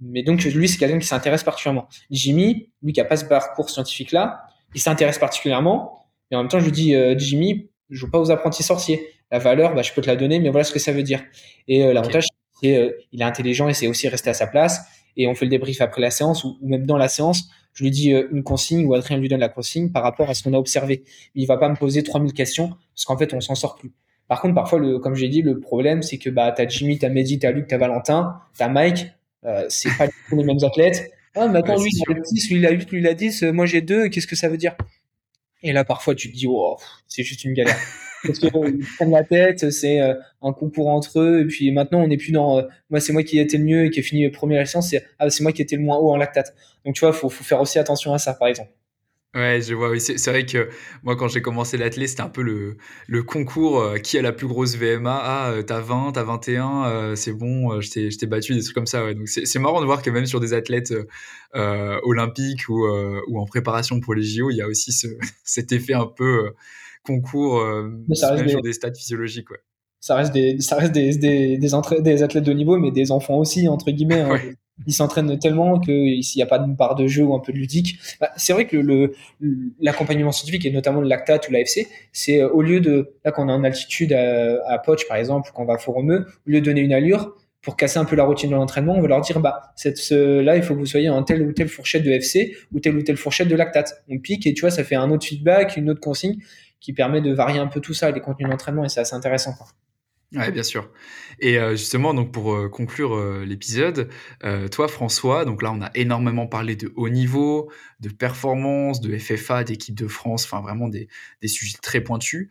[SPEAKER 2] Mais donc, lui, c'est quelqu'un qui s'intéresse particulièrement. Jimmy, lui qui a pas ce parcours scientifique-là, il s'intéresse particulièrement. Mais en même temps, je lui dis, euh, Jimmy, je joue pas aux apprentis sorciers. La valeur, bah, je peux te la donner, mais voilà ce que ça veut dire. Et euh, l'avantage, c'est euh, il est intelligent et c'est aussi resté à sa place. Et on fait le débrief après la séance ou, même dans la séance. Je lui dis euh, une consigne ou Adrien lui donne la consigne par rapport à ce qu'on a observé. Il va pas me poser 3000 questions parce qu'en fait, on s'en sort plus. Par contre, parfois, le, comme j'ai dit, le problème, c'est que bah, as Jimmy, t'as Mehdi, t'as Luc, t'as Valentin, t'as Mike. Euh, c'est pas les mêmes athlètes. Ah, mais attends, lui, il a 10, lui, il a 8, lui, il a 10, moi, j'ai 2, qu'est-ce que ça veut dire? Et là, parfois, tu te dis, oh, c'est juste une galère [laughs] parce qu'ils prennent la tête, c'est euh, un concours entre eux, et puis maintenant on n'est plus dans euh, moi c'est moi qui ai été le mieux et qui ai fini premier à la c'est ah, moi qui ai été le moins haut en lactate. Donc tu vois, faut, faut faire aussi attention à ça par exemple.
[SPEAKER 1] Ouais, je vois. Oui, c'est vrai que moi, quand j'ai commencé l'athlé, c'était un peu le, concours euh, qui a la plus grosse VMA. Ah, t'as 20, t'as 21, c'est bon, je t'ai battu, des trucs comme ça. Donc, c'est marrant de voir que même sur des athlètes olympiques ou, en préparation pour les JO, il y a aussi ce, [laughs] cet effet un peu concours, euh, même sur des stats physiologiques. Ouais.
[SPEAKER 2] Ça reste, des, ça reste des, des, des, athlètes de niveau, mais des enfants aussi, entre guillemets. Hein. [laughs] Ils s'entraînent tellement qu'il n'y a pas de part de jeu ou un peu de ludique. Bah, c'est vrai que le, l'accompagnement scientifique, et notamment le lactate ou l'AFC, c'est euh, au lieu de, là, quand on est en altitude à, à Poche, par exemple, quand on va à Foromeux, au lieu de donner une allure, pour casser un peu la routine de l'entraînement, on va leur dire bah cette ce, là il faut que vous soyez en telle ou telle fourchette de FC ou telle ou telle fourchette de lactate. On pique et tu vois ça fait un autre feedback, une autre consigne qui permet de varier un peu tout ça, les contenus d'entraînement, et c'est assez intéressant. Quoi.
[SPEAKER 1] Ouais, bien sûr. Et euh, justement, donc pour euh, conclure euh, l'épisode, toi, François, donc là, on a énormément parlé de haut niveau, de performance, de FFA, d'équipe de France, enfin vraiment des, des, sujets très pointus.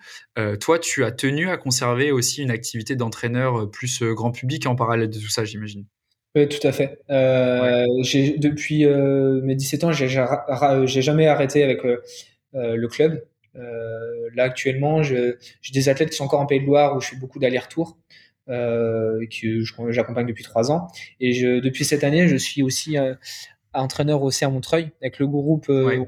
[SPEAKER 1] toi, tu as tenu à conserver aussi une activité d'entraîneur plus grand public en parallèle de tout ça, j'imagine.
[SPEAKER 2] Oui, tout à fait. Depuis mes 17 ans, j'ai jamais arrêté avec le club. Euh, là, actuellement, j'ai des athlètes qui sont encore en Pays de Loire où je fais beaucoup d'allers-retours. Euh, que j'accompagne depuis trois ans. Et je, depuis cette année, je suis aussi euh, entraîneur au CER Montreuil avec le groupe euh,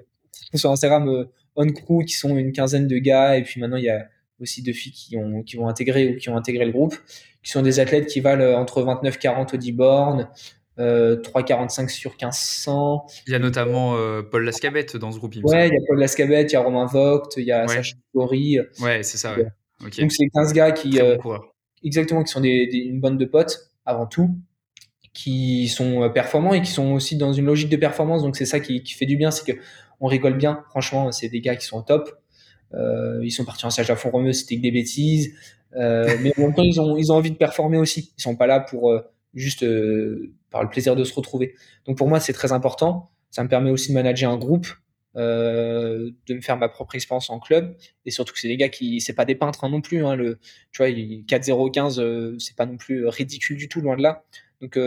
[SPEAKER 2] sur Instagram On Crew qui sont une quinzaine de gars. Et puis maintenant, il y a aussi de filles qui, ont, qui vont intégrer ou qui ont intégré le groupe, qui sont des athlètes qui valent entre 29-40 au 10 bornes, 3,45 sur 1500.
[SPEAKER 1] Il y a notamment Paul Lascabette dans ce groupe.
[SPEAKER 2] Il ouais, il y a Paul Lascabette, il y a Romain Vogt, il y a Sacha Gori.
[SPEAKER 1] Ouais, c'est ça. Ouais.
[SPEAKER 2] Donc c'est 15 gars qui, exactement, qui sont des, une bande de potes avant tout, qui sont performants et qui sont aussi dans une logique de performance. Donc c'est ça qui, qui, fait du bien, c'est que on rigole bien. Franchement, c'est des gars qui sont au top. Euh, ils sont partis en stage à fond romeu, c'était que des bêtises. Euh, mais en même temps, ils ont, ils ont envie de performer aussi. Ils sont pas là pour euh, juste par le plaisir de se retrouver. Donc pour moi, c'est très important. Ça me permet aussi de manager un groupe, de me faire ma propre expérience en club. Et surtout que c'est des gars qui, c'est pas des peintres hein, non plus. Hein, le, tu vois, 4-0-15, c'est pas non plus ridicule du tout, loin de là. Donc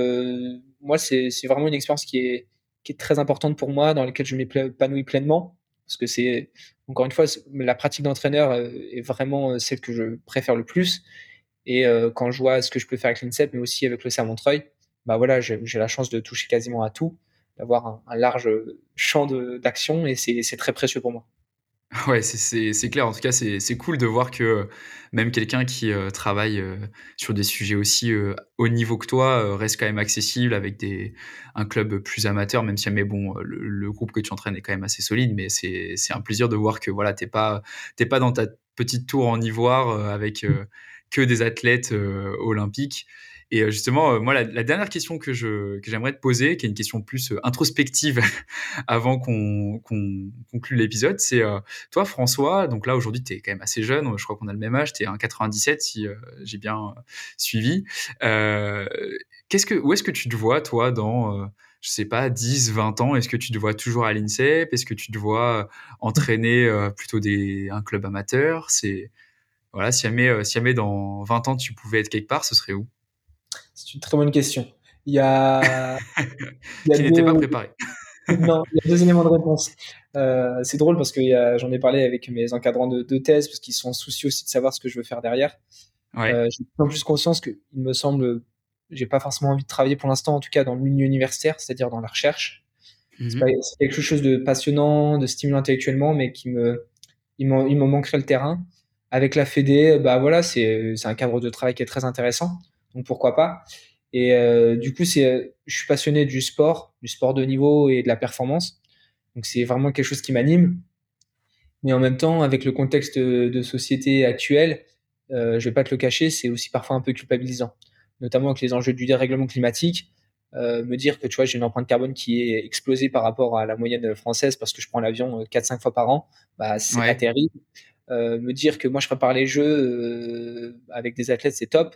[SPEAKER 2] moi, c'est vraiment une expérience qui est, très importante pour moi, dans laquelle je m'épanouis pleinement. Parce que c'est, encore une fois, la pratique d'entraîneur euh, est vraiment euh, celle que je préfère le plus. Et euh, quand je vois ce que je peux faire avec l'INSEP, mais aussi avec le Sermontreuil, bah voilà, j'ai la chance de toucher quasiment à tout, d'avoir un, large champ d'action et c'est très précieux pour moi. [laughs]
[SPEAKER 1] Ouais, c'est clair. En tout cas, c'est cool de voir que même quelqu'un qui euh, travaille euh, sur des sujets aussi euh, haut niveau que toi reste quand même accessible avec des, un club plus amateur, même si mais bon, le, groupe que tu entraînes est quand même assez solide. Mais c'est un plaisir de voir que voilà, t'es pas, pas dans ta petite tour en ivoire avec que des athlètes olympiques et euh, justement, euh, moi, la, dernière question que je que j'aimerais te poser, qui est une question plus euh, introspective [laughs] avant qu'on conclue l'épisode, c'est toi, François. Donc là, aujourd'hui, tu es quand même assez jeune. Je crois qu'on a le même âge. Tu es un 97, si j'ai bien suivi. qu'est-ce que où est-ce que tu te vois, toi, dans je sais pas, 10, 20 ans, est-ce que tu te vois toujours à l'INSEP? Est-ce que tu te vois entraîner plutôt des, un club amateur? C'est voilà, si jamais, si jamais dans 20 ans tu pouvais être quelque part, ce serait où?
[SPEAKER 2] C'est une très bonne question. Il y a. [laughs]
[SPEAKER 1] il Qui n'était pas préparé. [laughs]
[SPEAKER 2] non, il y a deux éléments de réponse. Euh, c'est drôle parce que j'en ai parlé avec mes encadrants de, thèse parce qu'ils sont soucieux aussi de savoir ce que je veux faire derrière. Euh, j'ai en plus conscience qu'il me semble, j'ai pas forcément envie de travailler pour l'instant, en tout cas dans le milieu universitaire, c'est-à-dire dans la recherche. Mhm. C'est quelque chose de passionnant, de stimulant intellectuellement, mais qui me, il me manquerait le terrain. Avec la Fédé, bah voilà, c'est un cadre de travail qui est très intéressant donc pourquoi pas. Et euh, du coup, c'est, je suis passionné du sport, du sport de niveau et de la performance. Donc c'est vraiment quelque chose qui m'anime. Mais en même temps, avec le contexte de société actuel, euh, je vais pas te le cacher, c'est aussi parfois un peu culpabilisant, notamment avec les enjeux du dérèglement climatique. Euh, me dire que tu vois j'ai une empreinte carbone qui est explosée par rapport à la moyenne française parce que je prends l'avion 4-5 euh, fois par an, bah c'est pas terrible. Euh, me dire que moi je prépare les jeux euh, avec des athlètes c'est top,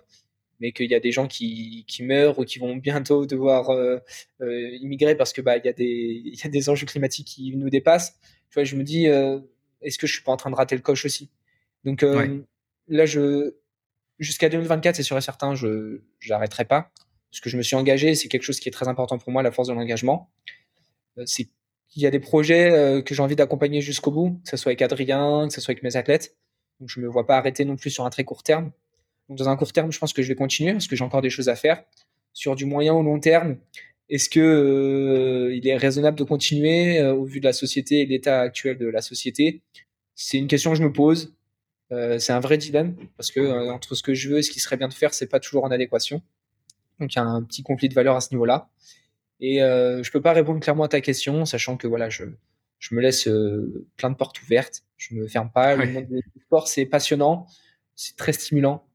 [SPEAKER 2] mais qu'il y a des gens qui, qui, meurent ou qui vont bientôt devoir euh, euh, immigrer parce que bah il y a des il y a des enjeux climatiques qui nous dépassent. Tu vois, je me dis euh, est-ce que je suis pas en train de rater le coche aussi? Donc là je jusqu'à 2024 c'est sûr et certain je j'arrêterai pas parce que je me suis engagé, c'est quelque chose qui est très important pour moi la force de l'engagement. c'est il y a des projets que j'ai envie d'accompagner jusqu'au bout, que ce soit avec Adrien, que ce soit avec mes athlètes. Donc je me vois pas arrêter non plus sur un très court terme. Donc, dans un court terme, je pense que je vais continuer parce que j'ai encore des choses à faire. Sur du moyen ou long terme, est-ce que euh, il est raisonnable de continuer euh, au vu de la société et de l'état actuel de la société? C'est une question que je me pose. Euh, c'est un vrai dilemme parce que entre ce que je veux et ce qui serait bien de faire, c'est pas toujours en adéquation. Donc il y a un petit conflit de valeur à ce niveau-là. Et je peux pas répondre clairement à ta question, sachant que voilà, je, je me laisse plein de portes ouvertes. Je me ferme pas. Le monde du sport, c'est passionnant, c'est très stimulant.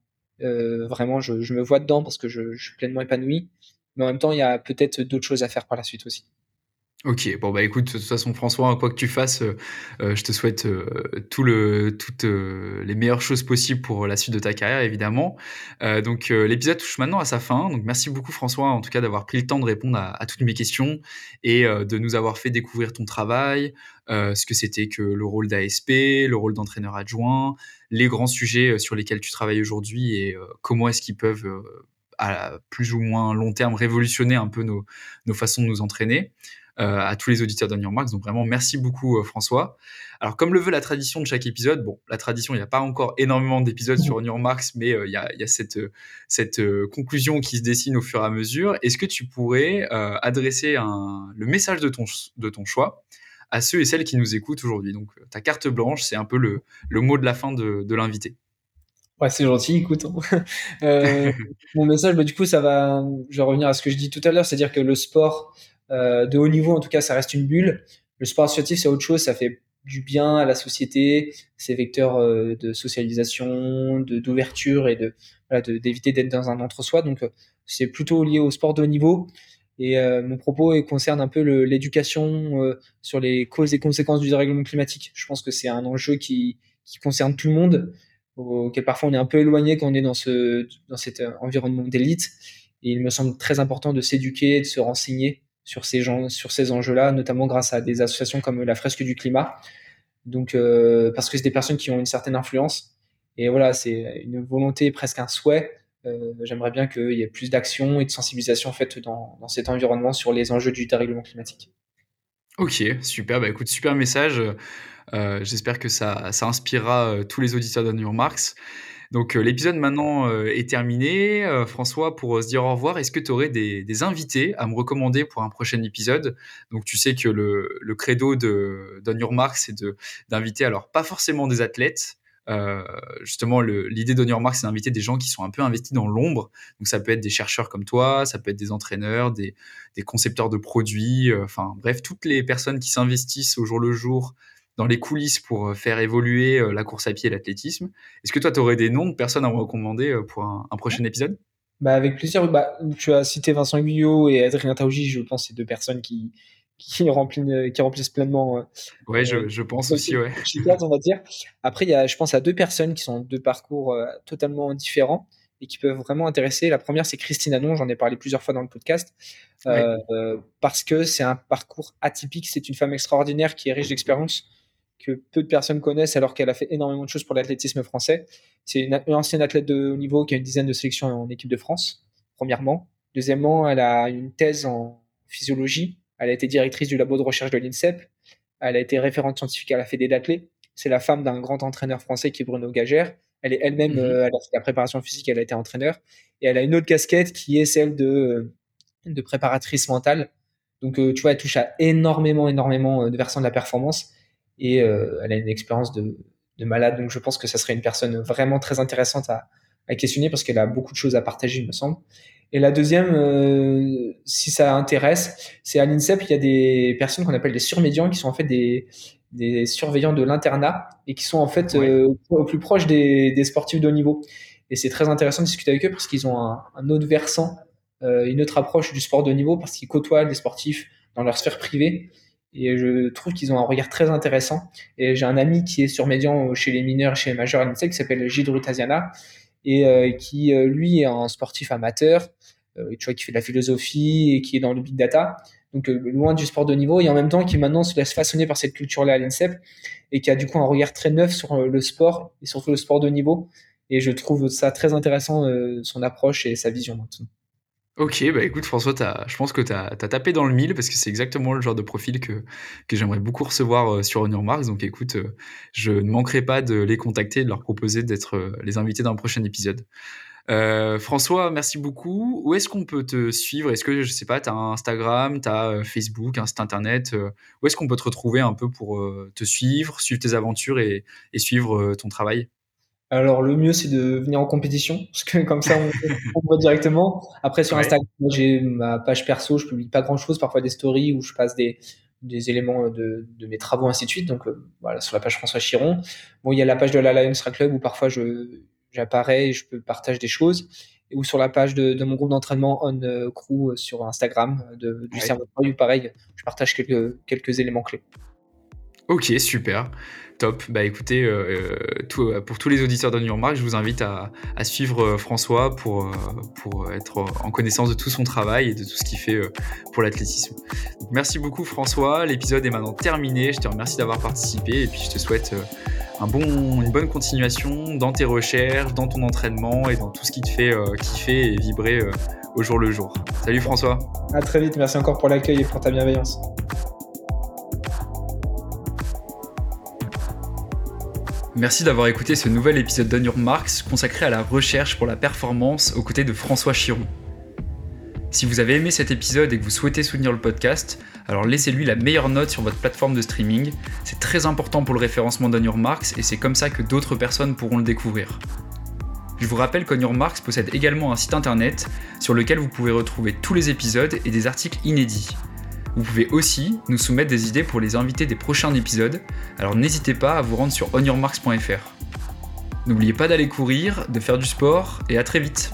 [SPEAKER 2] Euh, vraiment, je, me vois dedans parce que je, suis pleinement épanoui. Mais en même temps, il y a peut-être d'autres choses à faire par la suite aussi.
[SPEAKER 1] Ok, bon bah écoute, de toute façon François, quoi que tu fasses, euh, euh, je te souhaite tout le, toutes les meilleures choses possibles pour la suite de ta carrière évidemment. donc l'épisode touche maintenant à sa fin, donc merci beaucoup François en tout cas d'avoir pris le temps de répondre à, à toutes mes questions et de nous avoir fait découvrir ton travail, ce que c'était que le rôle d'ASP, le rôle d'entraîneur adjoint, les grands sujets euh, sur lesquels tu travailles aujourd'hui et euh, comment est-ce qu'ils peuvent euh, à plus ou moins long terme révolutionner un peu nos, nos façons de nous entraîner. À tous les auditeurs d'Onion Max. Donc vraiment, merci beaucoup François. Alors comme le veut la tradition de chaque épisode, bon, la tradition, il n'y a pas encore énormément d'épisodes sur Onion Max, mais il y, a, y, a, cette, cette conclusion qui se dessine au fur et à mesure. Est-ce que tu pourrais adresser un, le message de ton, de ton choix à ceux et celles qui nous écoutent aujourd'hui? Donc, euh, ta carte blanche, c'est un peu le, mot de la fin de, l'invité.
[SPEAKER 2] Ouais, c'est gentil, écoute. euh, [laughs] mon message, bah, du coup, ça va, je vais revenir à ce que je dis tout à l'heure, c'est-à-dire que le sport euh, de haut niveau, en tout cas, ça reste une bulle. Le sport associatif, c'est autre chose, ça fait du bien à la société, c'est vecteur euh, de socialisation, d'ouverture et de d'éviter d'être dans un entre-soi. Donc, euh, c'est plutôt lié au sport de haut niveau. Et mon propos concerne un peu l'éducation sur les causes et conséquences du dérèglement climatique. Je pense que c'est un enjeu qui, qui concerne tout le monde auquel parfois on est un peu éloigné quand on est dans, ce, dans cet environnement d'élite. Et il me semble très important de s'éduquer, de se renseigner sur ces, gens, sur ces enjeux-là, notamment grâce à des associations comme la Fresque du Climat. Donc, euh, parce que c'est des personnes qui ont une certaine influence. Et voilà, c'est une volonté, presque un souhait. Euh, J'aimerais bien qu'il y ait plus d'action et de sensibilisation faite dans, dans cet environnement sur les enjeux du dérèglement climatique.
[SPEAKER 1] Ok, super. Bah écoute, super message. Euh, j'espère que ça, ça inspirera tous les auditeurs de New Marks. Donc euh, l'épisode maintenant est terminé. François, pour se dire au revoir, est-ce que tu aurais des, invités à me recommander pour un prochain épisode? Donc tu sais que le, credo de Don Your Marks, c'est d'inviter alors pas forcément des athlètes, euh, justement, l'idée de Your Marks, c'est d'inviter des gens qui sont un peu investis dans l'ombre. Donc, ça peut être des chercheurs comme toi, ça peut être des entraîneurs, des concepteurs de produits, enfin, bref, toutes les personnes qui s'investissent au jour le jour dans les coulisses pour euh, faire évoluer euh, la course à pied et l'athlétisme. Est-ce que toi, tu aurais des noms de personnes à me recommander euh, pour un, prochain épisode?
[SPEAKER 2] Bah avec plaisir. Bah, tu as cité Vincent Guyot et Adrien Taouji, je pense, c'est deux personnes qui, qui, remplissent, qui remplissent pleinement.
[SPEAKER 1] ouais, je, je, pense aussi, ouais.
[SPEAKER 2] on va dire. Après, il y a, je pense à deux personnes qui sont deux parcours totalement différents et qui peuvent vraiment intéresser. La première, c'est Christine Anon, j'en ai parlé plusieurs fois dans le podcast, euh, parce que c'est un parcours atypique. C'est une femme extraordinaire qui est riche d'expérience, que peu de personnes connaissent alors qu'elle a fait énormément de choses pour l'athlétisme français. C'est une, ancienne athlète de haut niveau qui a une dizaine de sélections en équipe de France, premièrement. Deuxièmement, elle a une thèse en physiologie. Elle a été directrice du labo de recherche de l'INSEP. Elle a été référente scientifique à la Fédé d'athlètes. C'est la femme d'un grand entraîneur français qui est Bruno Gagère. Elle est elle-même, mmh euh, elle a fait la préparation physique, elle a été entraîneur. Et elle a une autre casquette qui est celle de, euh, de préparatrice mentale. Donc, euh, tu vois, elle touche à énormément, énormément de versants de la performance et euh, elle a une expérience de, de, malade. Donc je pense que ça serait une personne vraiment très intéressante à, à questionner parce qu'elle a beaucoup de choses à partager, il me semble. Et la deuxième, euh, si ça intéresse, c'est à l'INSEP, il y a des personnes qu'on appelle des surmédiants qui sont en fait des, des surveillants de l'internat et qui sont en fait euh, au plus proche des, des, sportifs de haut niveau. Et c'est très intéressant de discuter avec eux parce qu'ils ont un, un, autre versant, euh, une autre approche du sport de haut niveau parce qu'ils côtoient des sportifs dans leur sphère privée et je trouve qu'ils ont un regard très intéressant. Et j'ai un ami qui est surmédiant chez les mineurs, chez les majeurs à qui s'appelle Gilles Rutaziana, et euh, qui, euh, lui, est un sportif amateur, euh, tu vois, qui fait de la philosophie et qui est dans le big data. Donc, loin du sport de niveau, et en même temps, qui maintenant se laisse façonner par cette culture-là à l'INSEP, et qui a du coup un regard très neuf sur le sport, et surtout le sport de niveau. Et je trouve ça très intéressant, son approche et sa vision maintenant.
[SPEAKER 1] Ok, bah écoute François, je pense que tu as, tapé dans le mille parce que c'est exactement le genre de profil que, j'aimerais beaucoup recevoir euh, sur Honor Marks. Donc écoute, euh, je ne manquerai pas de les contacter et de leur proposer d'être euh, les invités dans un prochain épisode. François, merci beaucoup. Où est-ce qu'on peut te suivre? Est-ce que, je sais pas, tu as Instagram, tu as Facebook, un site internet Où est-ce qu'on peut te retrouver un peu pour te suivre, suivre tes aventures et suivre ton travail?
[SPEAKER 2] Alors le mieux c'est de venir en compétition [laughs] parce que comme ça on, voit directement. Après sur Instagram j'ai ma page perso, je publie pas grand chose, parfois des stories où je passe des, des éléments de, de mes travaux ainsi de suite. Donc euh, voilà sur la page François Chiron. Bon il y a la page de la Lions Rack Club où parfois je j'apparais et je peux partager des choses ou sur la page de, de mon groupe d'entraînement On euh, Crew sur Instagram de, du cerveau où pareil je partage quelques quelques éléments clés.
[SPEAKER 1] Ok super. Top. Bah écoutez, euh, tout, pour tous les auditeurs de New York, je vous invite à, suivre euh, François pour, euh, pour être en connaissance de tout son travail et de tout ce qu'il fait euh, pour l'athlétisme. Merci beaucoup François. L'épisode est maintenant terminé. Je te remercie d'avoir participé et puis je te souhaite un bon, une bonne continuation dans tes recherches, dans ton entraînement et dans tout ce qui te fait kiffer et vibrer au jour le jour. Salut François.
[SPEAKER 2] À très vite. Merci encore pour l'accueil et pour ta bienveillance.
[SPEAKER 1] Merci d'avoir écouté ce nouvel épisode d'On Marks consacré à la recherche pour la performance aux côtés de François Chiron. Si vous avez aimé cet épisode et que vous souhaitez soutenir le podcast, alors laissez-lui la meilleure note sur votre plateforme de streaming. C'est très important pour le référencement d'On Marks et c'est comme ça que d'autres personnes pourront le découvrir. Je vous rappelle qu'On Marks possède également un site internet sur lequel vous pouvez retrouver tous les épisodes et des articles inédits. Vous pouvez aussi nous soumettre des idées pour les invités des prochains épisodes, alors n'hésitez pas à vous rendre sur onyourmarks.fr. N'oubliez pas d'aller courir, de faire du sport et à très vite